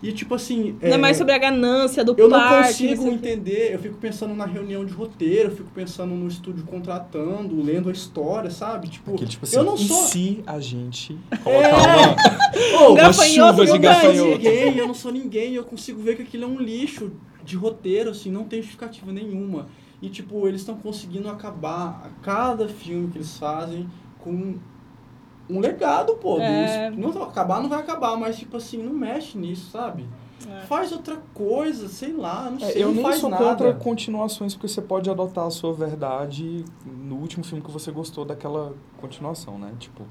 A: E tipo assim.
B: Não é mais sobre a ganância do
A: Eu não
B: parque.
A: consigo
B: sei o quê.
A: entender, eu fico pensando na reunião de roteiro, eu fico pensando no estúdio contratando, lendo a história, sabe? Tipo,
C: Aquele, tipo assim,
A: eu não
C: e
A: sou.
C: se a gente
A: É.
C: colocar *laughs* uma,
B: Um
C: uma chuva de
A: eu não
C: gafanhoto?
A: ninguém, eu não sou ninguém, eu consigo ver que aquilo é um lixo de roteiro, assim, não tem justificativa nenhuma. E, tipo, eles estão conseguindo acabar a cada filme que eles fazem com um legado, pô.
B: É.
A: Não, acabar não vai acabar, mas, tipo assim, não mexe nisso, sabe?
B: É.
A: Faz outra coisa, sei lá, não
C: É,
A: sei,
C: eu
A: não
C: nem
A: faz
C: sou
A: nada.
C: contra continuações, porque você pode adotar a sua verdade no último filme que você gostou daquela continuação, né? Tipo,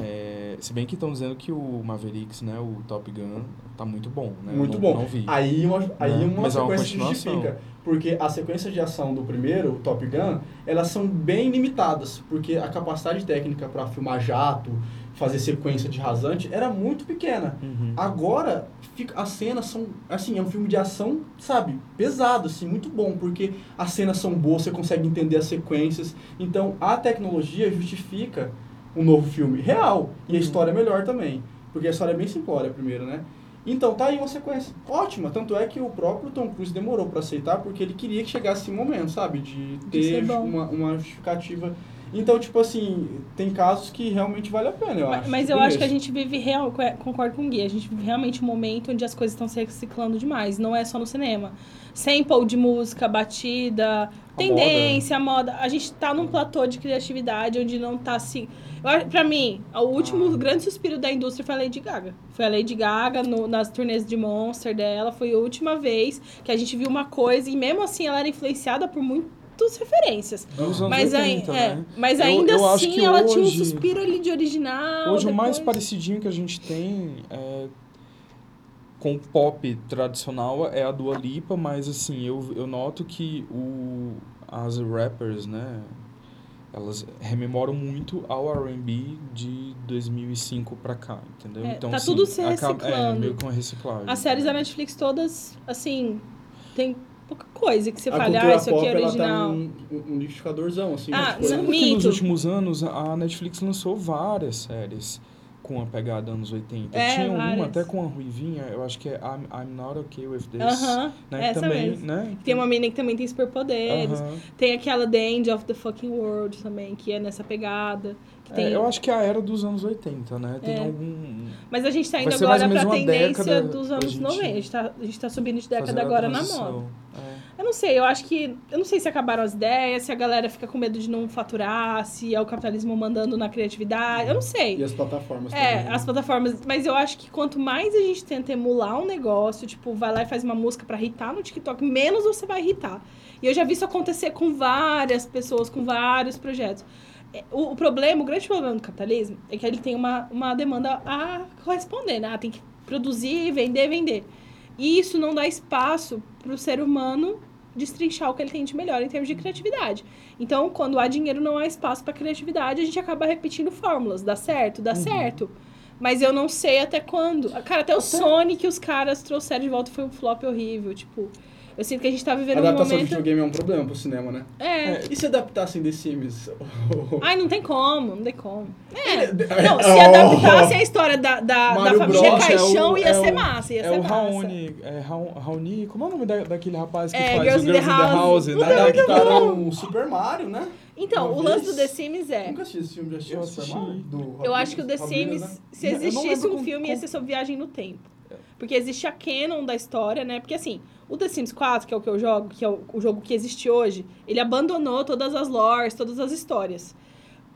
C: é, se bem que estão dizendo que o Mavericks, né, o Top Gun, tá muito bom, né?
A: Muito
C: não-
A: bom.
C: Não vi.
A: Aí uma, aí
C: Né?
A: uma
C: Mas é uma
A: sequência
C: continuação.
A: justifica. Porque a sequência de ação do primeiro, o Top Gun, elas são bem limitadas. Porque a capacidade técnica para filmar jato, fazer sequência de rasante, era muito pequena.
C: Uhum.
A: Agora, fica, as cenas são, assim, é um filme de ação, sabe, pesado, assim, muito bom, porque as cenas são boas, você consegue entender as sequências. Então, a tecnologia justifica um novo filme real. E a
C: Uhum.
A: história é melhor também. Porque a história é bem simplória primeiro, né? Então, tá aí uma sequência ótima. Tanto é que o próprio Tom Cruise demorou pra aceitar, porque ele queria que chegasse esse momento, sabe? De ter uma, uma justificativa. Então, tipo assim, tem casos que realmente vale a pena, eu
B: Mas,
A: acho.
B: mas eu acho que a gente vive real, co- concordo com o Gui, a gente vive realmente um momento onde as coisas estão se reciclando demais, não é só no cinema. Sample de música, batida, tendência, moda. A gente tá num platô de criatividade onde não tá se. Acho- Pra mim, o último
C: Ah.
B: grande suspiro da indústria foi a Lady Gaga. Foi a Lady Gaga no- nas turnês de Monster dela. Foi a última vez que a gente viu uma coisa, e mesmo assim ela era influenciada por muitas referências. Mas,
C: 80,
B: ai- é,
C: né?
B: mas ainda
C: eu
B: assim ela tinha um
C: hoje-
B: suspiro ali de original.
C: Hoje o mais
B: depois-
C: parecidinho que a gente tem é, com o pop tradicional é a Dua Lipa, mas assim, eu, eu noto que o, as rappers, né, elas rememoram muito ao R&B de 2005 pra cá, entendeu?
B: É,
C: então,
B: tá
C: assim,
B: tudo se
C: acaba- É,
B: reciclando.
C: meio que uma reciclagem.
B: As séries da Netflix todas, assim, tem pouca coisa que você
A: a
B: fala, ah, isso aqui é
A: ela tá
B: original.
A: um, um liquidificadorzão, assim.
B: Ah,
A: coisa.
B: não,
C: que nos
B: Mito.
C: últimos anos a Netflix lançou várias séries com a pegada anos 80.
B: É,
C: Tinha
B: várias.
C: uma até com a Ruivinha, eu acho que é I'm, I'm Not Okay With This.
B: Aham,
C: né?
B: essa
C: também,
B: mesmo.
C: né?
B: Tem uma menina que também tem superpoderes.
C: Aham.
B: Tem aquela The End of the Fucking World também, que é nessa pegada. Que tem...
C: É, eu acho que é a era dos anos 80, né? Tem
B: É.
C: algum.
B: Mas a gente tá
C: Vai
B: indo agora
C: menos uma
B: tendência
C: década
B: dos anos
C: gente
B: 90. A gente, tá, a gente tá subindo de década
C: a
B: agora na moda.
C: É.
B: Eu não sei, eu acho que. Eu não sei se acabaram as ideias, se a galera fica com medo de não faturar, se é o capitalismo mandando na criatividade. Eu não sei.
A: E as plataformas
B: É,
A: também. né?
B: as plataformas. Mas eu acho que quanto mais a gente tenta emular um negócio, tipo, vai lá e faz uma música pra irritar no TikTok, menos você vai irritar. E eu já vi isso acontecer com várias pessoas, com vários projetos. O, o problema, o grande problema do capitalismo é que ele tem uma, uma demanda a corresponder, né? Ah, Tem que produzir, vender, vender. E isso não dá espaço pro ser humano destrinchar o que ele tem de melhor em termos de criatividade. Então, quando há dinheiro, não há espaço para criatividade, a gente acaba repetindo fórmulas. Dá certo? Dá certo. Mas eu não sei até quando. Cara, até o Sonic que os caras trouxeram de volta foi um flop horrível. Tipo, eu sinto que a gente tá vivendo um
A: adaptação de
B: momento.
A: videogame é um problema pro cinema, né?
B: É.
A: E se adaptassem The Sims? *laughs*
B: Ai, não tem como, não tem como.
A: É.
B: Não, *laughs* se adaptasse a história da, da, da família
A: Bros.
B: Caixão,
C: é o-
B: ia
C: é
B: ser
C: o-
B: massa, ia
C: É
B: ser
C: o
B: massa.
C: Raoni, é Raoni, Raoni, como é o nome da, daquele rapaz que
B: É,
C: faz
B: Girls
C: o
B: in the
C: Girls in the House,
B: House.
C: né?
A: Adaptaram um Super Mario, né?
B: Então,
A: Uma
B: o lance
A: vez.
B: do The Sims é.
A: Nunca assisti esse filme, já assistiu
C: Eu assisti.
A: Do
B: Eu acho que o The
A: Williams,
B: Sims,
A: né?
B: se existisse um
C: com-
B: filme, ia ser sobre viagem no tempo. Porque existe a canon da história, né? Porque assim, o The Sims 4, que é o que eu jogo, que é o, jogo que existe hoje, ele abandonou todas as lores, todas as histórias.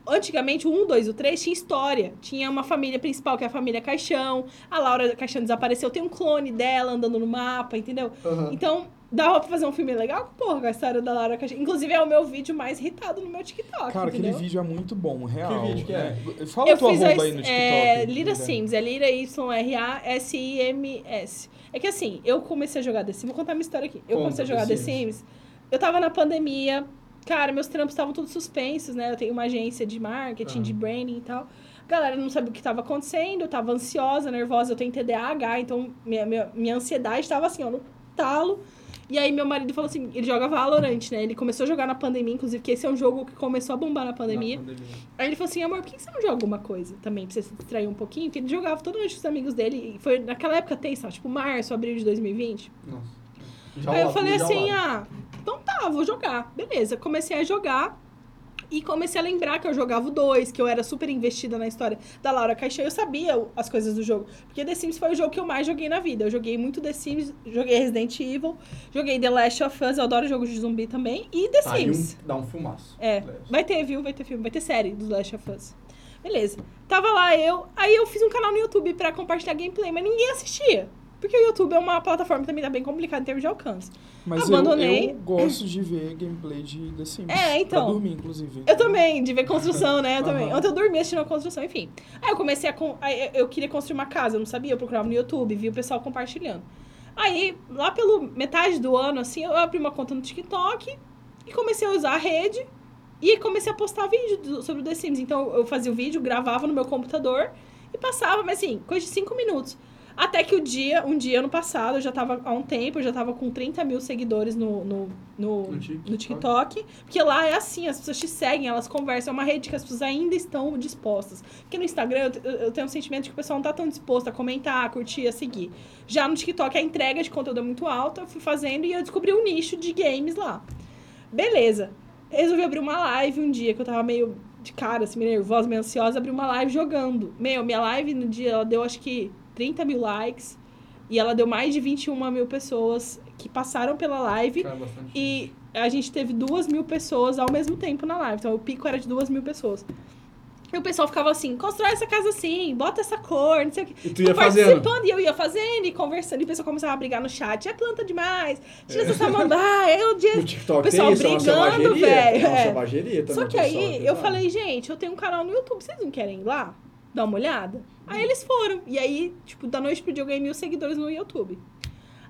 B: Antigamente, o 1, 2 e o 3 tinha história. Tinha uma família principal, que é a família Caixão. A Laura Caixão desapareceu, tem um clone dela andando no mapa, entendeu?
A: Aham.
B: Então, dava pra fazer um filme legal? Porra, com a história da Laura Caixão. Inclusive, é o meu vídeo mais irritado no meu TikTok,
C: Cara,
B: entendeu?
C: aquele vídeo é muito bom, real.
A: vídeo que é?
C: né? Fala
B: eu
C: tua
B: fiz
C: arroba
B: a,
C: aí no TikTok.
B: é, Lira. Sims, é Lira Y-S-I-M-S. É que assim, eu comecei a jogar The Sims, vou contar minha história aqui. Eu
A: Conta,
B: comecei a jogar
A: The
B: The Sims, eu tava na pandemia, cara, meus trampos estavam todos suspensos, né? Eu tenho uma agência de marketing,
A: Ah.
B: de branding e tal. A galera não sabia o que estava acontecendo, eu tava ansiosa, nervosa, eu tenho TDAH, então minha, minha, minha ansiedade estava assim, ó, no talo. E aí meu marido falou assim, ele joga Valorant, né? Ele começou a jogar na pandemia, inclusive, porque esse é um jogo que começou a bombar na pandemia.
A: Na pandemia.
B: Aí ele falou assim, amor, por que você não joga alguma coisa também, pra você se distrair um pouquinho? Porque ele jogava toda noite com os amigos dele, e foi naquela época tem, sabe, tipo março, abril de 2020.
A: Nossa. Já
B: Aí eu falei assim, ah, então tá, vou jogar. Beleza, comecei a jogar e comecei a lembrar que eu jogava o 2, que eu era super investida na história da Laura Caixão. Eu sabia as coisas do jogo. Porque The Sims foi o jogo que eu mais joguei na vida. Eu joguei muito The Sims, joguei Resident Evil, joguei The Last of Us, eu adoro jogos de zumbi também, e The
A: Tá
B: Sims.
A: um, dá um filmaço.
B: É,
A: Last.
B: vai ter, viu? Vai ter filme, vai ter série do Last of Us. Beleza. Tava lá eu, aí eu fiz um canal no YouTube pra compartilhar gameplay, mas ninguém assistia. Porque o YouTube é uma plataforma que também tá bem complicada em termos de alcance.
C: Mas
B: Abandonei.
C: Eu, eu gosto de ver gameplay de The Sims.
B: É, então.
C: Pra dormir, inclusive.
B: Eu também, de ver construção, né? Eu *laughs* também. Ontem eu dormi assistindo a construção, enfim. Aí eu comecei a. aí eu queria construir uma casa, eu não sabia, eu procurava no YouTube, vi o pessoal compartilhando. Aí, lá pelo metade do ano, assim, eu abri uma conta no TikTok e comecei a usar a rede e comecei a postar vídeo do- sobre o The Sims. Então eu fazia o vídeo, gravava no meu computador e passava, mas assim, coisa de cinco minutos. Até que o dia, um dia ano passado, eu já tava há um tempo, eu já tava com 30 mil seguidores no, no, no,
A: No TikTok.
B: no TikTok. Porque lá é assim, as pessoas te seguem, elas conversam, é uma rede que as pessoas ainda estão dispostas. Porque no Instagram eu, eu tenho um sentimento de que o pessoal não tá tão disposto a comentar, a curtir, a seguir. Já no TikTok a entrega de conteúdo é muito alta, eu fui fazendo e eu descobri um nicho de games lá. Beleza. Resolvi abrir uma live um dia que eu tava meio de cara, assim, meio nervosa, meio ansiosa, abri uma live jogando. Meu, minha live no dia ela deu acho que 30 mil likes. E ela deu mais de 21 mil pessoas que passaram pela live.
A: Cara.
B: E a gente teve duas mil pessoas ao mesmo tempo na live. Então o pico era de duas mil pessoas. E o pessoal ficava assim, constrói essa casa assim, bota essa cor, não sei o quê.
A: E tu ia
B: participando,
A: fazendo.
B: e eu ia fazendo e conversando, e o pessoal começava a brigar no chat. É planta demais, tira essa samambaia, é o dia. *laughs*
A: No TikTok
B: pessoal
A: tem isso, é
B: brigando, velho,
A: É uma
B: é. Só que
A: o
B: aí
A: pessoal,
B: eu
A: sabe?
B: falei, gente, eu tenho um canal no YouTube, vocês não querem ir lá? Dar uma olhada? Aí eles foram. E aí, tipo, da noite pro dia eu ganhei mil seguidores no YouTube.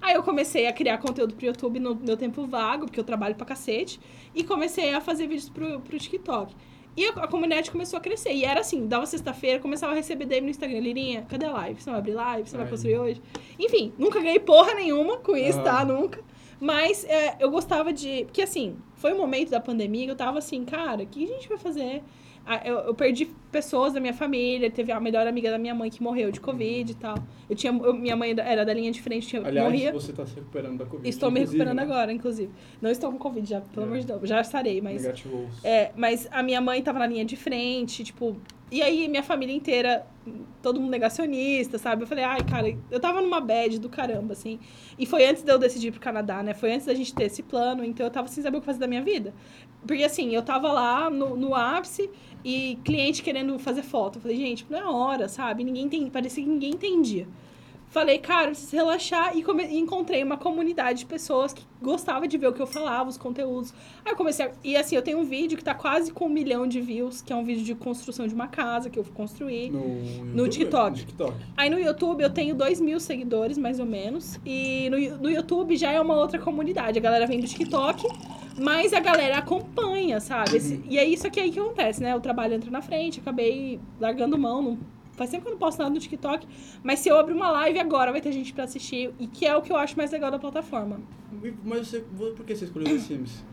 B: Aí eu comecei a criar conteúdo pro YouTube no meu tempo vago, porque eu trabalho pra cacete. E comecei a fazer vídeos pro, pro TikTok. E a, a comunidade começou a crescer. E era assim, dava sexta-feira, começava a receber DM no Instagram. Lirinha, cadê a live? Você vai abrir live? Você vai construir hoje? Enfim, nunca ganhei porra nenhuma com isso, tá?
A: Aham.
B: Nunca. Mas é, eu gostava de... Porque assim, foi um momento da pandemia que eu tava assim, cara, o que a gente vai fazer? Eu, eu perdi pessoas da minha família, teve a melhor amiga da minha mãe que morreu de Covid e tal. Eu tinha, eu- minha mãe era da linha de frente, tinha,
A: Aliás,
B: morria.
A: você tá se recuperando da Covid.
B: Estou me recuperando
A: né?
B: agora, inclusive. Não estou com Covid já, pelo
A: É.
B: amor de Deus. Já estarei, mas.
A: Negativou.
B: É, mas a minha mãe tava na linha de frente, tipo. E aí, minha família inteira, todo mundo negacionista, sabe? Eu falei, ai, cara, eu tava numa bad do caramba, assim. E foi antes de eu decidir ir pro Canadá, né? Foi antes da gente ter esse plano, então eu tava sem saber o que fazer da minha vida. Porque, assim, eu tava lá no, no ápice e cliente querendo fazer foto. Eu falei, gente, não é hora, sabe? Ninguém tem. Parecia que ninguém entendia. Falei, cara, preciso relaxar e, encontrei uma comunidade de pessoas que gostava de ver o que eu falava, os conteúdos. Aí eu comecei a... E assim, eu tenho um vídeo que tá quase com um milhão de views, que é um vídeo de construção de uma casa que eu construí.
A: No, YouTube?
B: TikTok.
A: No TikTok.
B: Aí no YouTube eu tenho 2 mil seguidores, mais ou menos. E no, no YouTube já é uma outra comunidade. A galera vem do TikTok, mas a galera acompanha, sabe? Esse- e é isso aqui aí que acontece, né? O trabalho entra na frente, acabei largando mão. Não, faz tempo que eu não posto nada no TikTok. Mas se eu abrir uma live agora, vai ter gente pra assistir. E que é o que eu acho mais legal da plataforma.
A: Mas você, por que você escolheu The Sims?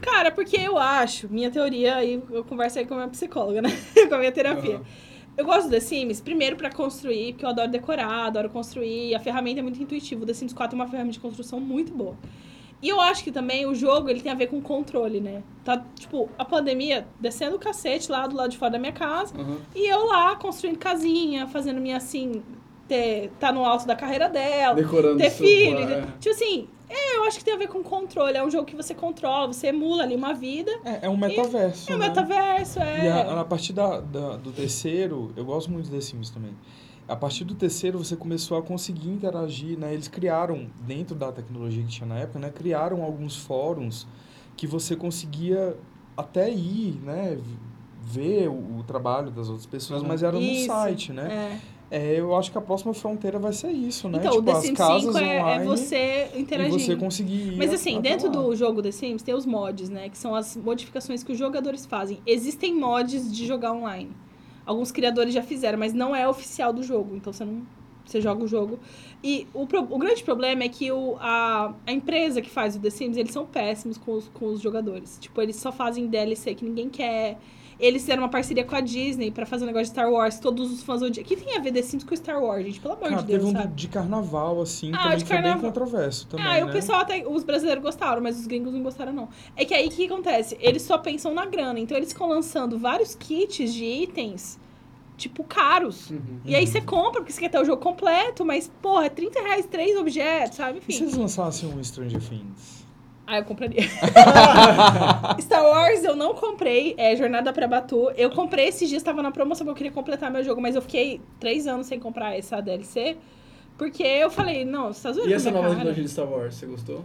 B: Cara, porque eu acho, minha teoria, aí eu converso aí com a minha psicóloga, né? *laughs* com a minha terapia.
A: Aham.
B: Eu gosto do The Sims, primeiro pra construir, porque eu adoro decorar, adoro construir. A ferramenta é muito intuitiva. O The Sims 4 é uma ferramenta de construção muito boa. E eu acho que também o jogo ele tem a ver com controle, né? Tá, tipo, a pandemia descendo o cacete lá do lado de fora da minha casa.
A: Aham.
B: E eu lá construindo casinha, fazendo minha assim. Ter, tá no alto da carreira dela
A: Decorando
B: ter filho.
A: é.
B: Tipo assim, é, eu acho que tem a ver com controle. É um jogo que você controla, você emula ali uma vida.
C: É, é um metaverso.
B: É um
C: né?
B: metaverso, é.
C: E a, a partir da, da- do terceiro, eu gosto muito The Sims também. A partir do terceiro, você começou a conseguir interagir, né? Eles criaram, dentro da tecnologia que tinha na época, né? Criaram alguns fóruns que você conseguia até ir, né? Ver o, o trabalho das outras pessoas,
A: Uhum.
C: mas era no
B: Isso,
C: site, né?
B: É.
C: É, eu acho que a próxima fronteira vai ser isso, né?
B: Então,
C: tipo,
B: o The Sims
C: casas
B: 5 é, é você interagindo.
C: você conseguir ir
B: Mas assim, dentro
C: lá.
B: do jogo The Sims tem os mods, né? Que são as modificações que os jogadores fazem. Existem mods de jogar online. Alguns criadores já fizeram, mas não é oficial do jogo. Então você não, Você joga o jogo. E o, o grande problema é que o, a, a empresa que faz o The Sims, eles são péssimos com os, com os jogadores. Tipo, eles só fazem DLC que ninguém quer. Eles fizeram uma parceria com a Disney pra fazer um negócio de Star Wars. Todos os fãs odiam. O que tem a ver The Sims com Star Wars, gente? Pelo amor
C: Cara,
B: de Deus,
C: teve um
B: sabe?
C: de carnaval, assim,
B: Ah,
C: também
B: de
C: que foi bem
B: carnaval.
C: controverso também,
B: ah,
C: né?
B: o pessoal até. Os brasileiros gostaram, mas os gringos não gostaram, não. É que aí o que acontece? Eles só pensam na grana. Então eles ficam lançando vários kits de itens, tipo, caros.
A: Uhum.
B: E aí você compra, porque você quer ter o jogo completo, mas, porra, é 30 reais três objetos, sabe?
C: E
B: Enfim.
C: se eles lançassem um Stranger Things?
B: Ah, eu compraria. *laughs* Star Wars eu não comprei, é Jornada pra Batu. Eu comprei esses dias, tava na promoção porque eu queria completar meu jogo, mas eu fiquei três anos sem comprar essa DLC. Porque eu falei, não, você tá zoando
A: E essa nova trilogia de Star Wars, você gostou?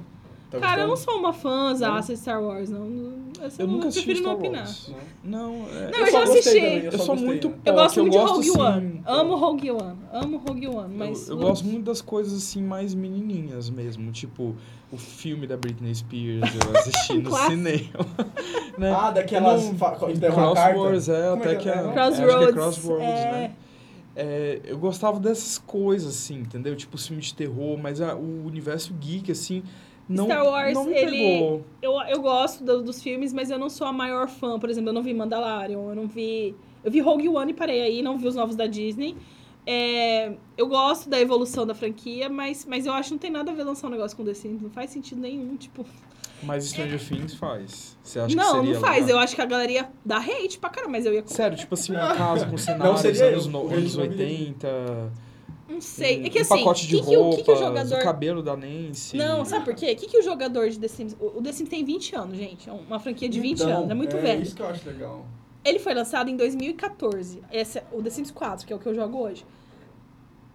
A: Tá
B: Cara, eu não sou uma fãzaça de Star Wars, não.
C: Eu
B: não,
C: nunca assisti
B: prefiro
C: Star
B: não opinar.
C: Wars.
A: Não.
C: Não, é...
B: Não, eu
A: só
B: já assisti.
A: também,
C: Eu
A: só
C: sou muito
A: né?
B: Eu gosto
C: que eu
B: muito de
C: gosto,
B: Rogue
C: assim,
B: One.
C: pô.
B: Amo Rogue One. Amo Rogue One, mas...
C: Eu, eu gosto muito das coisas assim mais menininhas mesmo, tipo o filme da Britney Spears, eu assisti *laughs* no cinema. *laughs* né?
A: Ah, daquelas... Carta?
C: Crosswords, é,
A: Como é
C: até
A: que é?
C: é.
B: Crossroads.
C: é Crossroads, né? É, eu gostava dessas coisas, assim, entendeu? Tipo filme de terror, mas a- o universo geek, assim, não,
B: Star Wars,
C: não
B: ele-. Eu, eu gosto do- dos filmes, mas eu não sou a maior fã. Por exemplo, eu não vi Mandalorian, eu não vi... Eu vi Rogue One e parei aí, não vi os novos da Disney. É, eu gosto da evolução da franquia, mas, mas eu acho que não tem nada a ver lançar um negócio com The Sims. Não faz sentido nenhum, tipo...
C: Mas Stranger Things faz. Você acha que
B: não,
C: seria
B: não faz.
C: legal?
B: Eu acho que a galeria dá hate pra caramba, mas eu ia...
C: Sério, tipo assim, uma casa com cenários anos, no-
A: o
C: anos
A: Resident Evil.
C: 80.
B: Não sei. É que
C: um
B: assim,
C: pacote de
B: que que o-
C: roupas,
B: que que o jogador...
C: o cabelo da Nancy.
B: Não, sabe por quê? O que, que o jogador de The Sims... O o The Sims tem 20 anos, gente. É uma franquia de 20
A: Então,
B: anos. É muito
A: é
B: velho.
A: isso que eu acho legal.
B: Ele foi lançado em 2014. Esse é o The Sims 4, que é o que eu jogo hoje.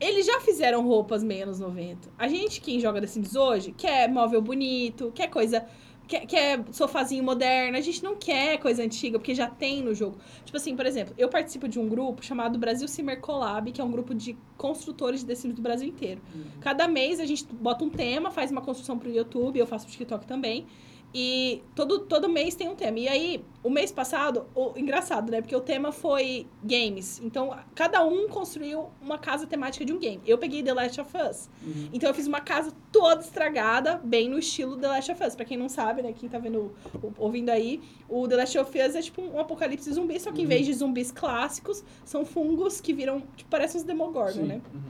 B: Eles já fizeram roupas meio anos 90. A gente, quem joga The Sims hoje, quer móvel bonito, quer coisa. Quer, quer sofazinho moderno. A gente não quer coisa antiga, porque já tem no jogo. Tipo assim, por exemplo, eu participo de um grupo chamado Brasil Simmer Collab, que é um grupo de construtores de The Sims do Brasil inteiro. Cada mês a gente bota um tema, faz uma construção pro YouTube, eu faço pro TikTok também. E todo, todo mês tem um tema. E aí, o mês passado, o, engraçado, né? Porque o tema foi games. Então, cada um construiu uma casa temática de um game. Eu peguei The Last of Us.
A: Uhum.
B: Então, eu fiz uma casa toda estragada, bem no estilo The Last of Us. Pra quem não sabe, né? Quem tá vendo, ouvindo aí, o The Last of Us é tipo um apocalipse zumbi, só que em
A: Uhum.
B: vez de zumbis clássicos, são fungos que viram, tipo, parecem uns Demogorgon,
A: Sim.
B: né?
A: Uhum.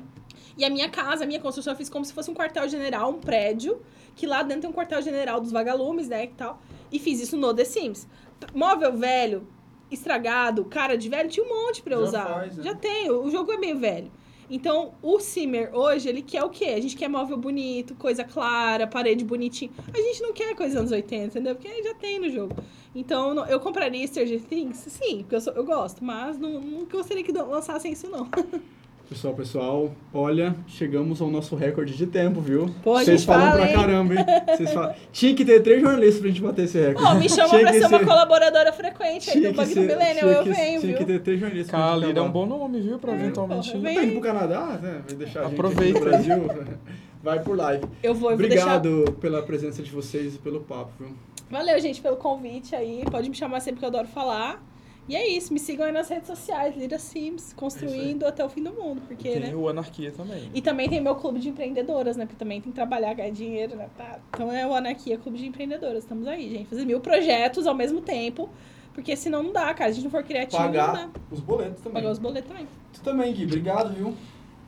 B: E a minha casa, a minha construção, eu fiz como se fosse um quartel-general, um prédio, que lá dentro tem um quartel-general dos vagalumes, né, e tal. E fiz isso no The Sims. Móvel velho, estragado, cara de velho, tinha um monte pra eu
A: Já
B: usar.
A: faz, né?
B: Já tenho, o jogo é meio velho. Então, o Simmer hoje, ele quer o quê? A gente quer móvel bonito, coisa clara, parede bonitinha. A gente não quer coisa anos 80, entendeu? Porque já tem no jogo. Então, eu compraria Stranger Things? Sim, porque eu, sou- eu gosto. Mas não, não gostaria que lançassem isso, não. *laughs*
A: Pessoal, pessoal, olha, chegamos ao nosso recorde de tempo, viu?
B: Pô,
A: Vocês falam
B: fala,
A: pra caramba, hein? Vocês falam... Tinha que ter três jornalistas pra gente bater esse recorde.
B: Ó, me chama
A: Tinha
B: pra
A: que
B: ser uma colaboradora frequente aí do Bug do
A: ser-
B: Millennium,
A: tinha
B: eu
A: que-
B: venho,
A: Tinha
B: viu?
A: que ter três jornalistas pra gente
C: Calida é um bom nome, viu? Pra eventualmente.
B: porra,
A: Tá
B: vem.
A: indo pro Canadá, né? Vai deixar a gente
C: Aproveita.
A: aqui no Brasil. *laughs* Vai por live.
B: Eu vou, eu vou deixar...
A: Obrigado pela presença de vocês e pelo papo, viu?
B: Valeu, gente, pelo convite aí. Pode me chamar sempre que eu adoro falar. E é isso, me sigam aí nas redes sociais, Lira Sims, construindo até o fim do mundo, porque,
C: Tem
B: né?
C: o Anarquia também.
B: E também tem meu clube de empreendedoras, né? Porque também tem que trabalhar, ganhar dinheiro, né? Tá. Então é o Anarquia Clube de Empreendedoras. Estamos aí, gente. Fazer mil projetos ao mesmo tempo. Porque senão não dá, cara. Se a gente não for criativo, não dá.
A: Pagar os boletos também.
B: Pagar os boletos também.
A: Tu também, Gui. Obrigado, viu?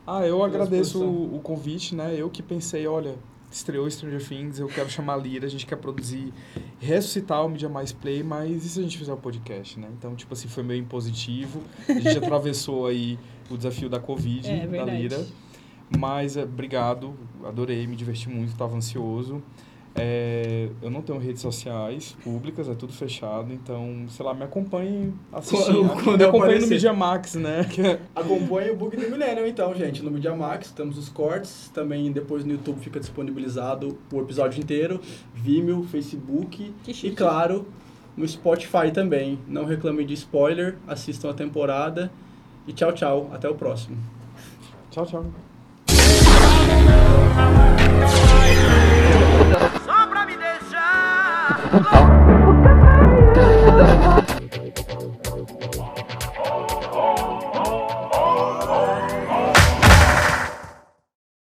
C: Ah, eu agradeço o, o convite, né? Eu que pensei, olha, estreou Stranger Things, eu quero chamar a Lira, a gente quer produzir, ressuscitar o Media Mais Play, mas e se a gente fizer o podcast, né? Então, tipo assim, foi meio impositivo. A gente *laughs* atravessou aí o desafio da Covid,
B: É
C: da
B: verdade.
C: Lira. Mas, é, obrigado, adorei, me diverti muito, estava ansioso. É, eu não tenho redes sociais públicas, é tudo fechado, então, sei lá, me acompanhem assistindo.
A: Quando- quando
C: me
A: eu
C: acompanhem no. Media Max, né? *laughs* É-
A: Acompanhe o Bug do Millennium, então, gente. No Media Max, temos os cortes. Também depois no YouTube fica disponibilizado o episódio inteiro. Vimeo, Facebook e, claro, no Spotify também. Não reclamem de spoiler, assistam a temporada. E tchau, tchau. Até o próximo.
C: Tchau, tchau.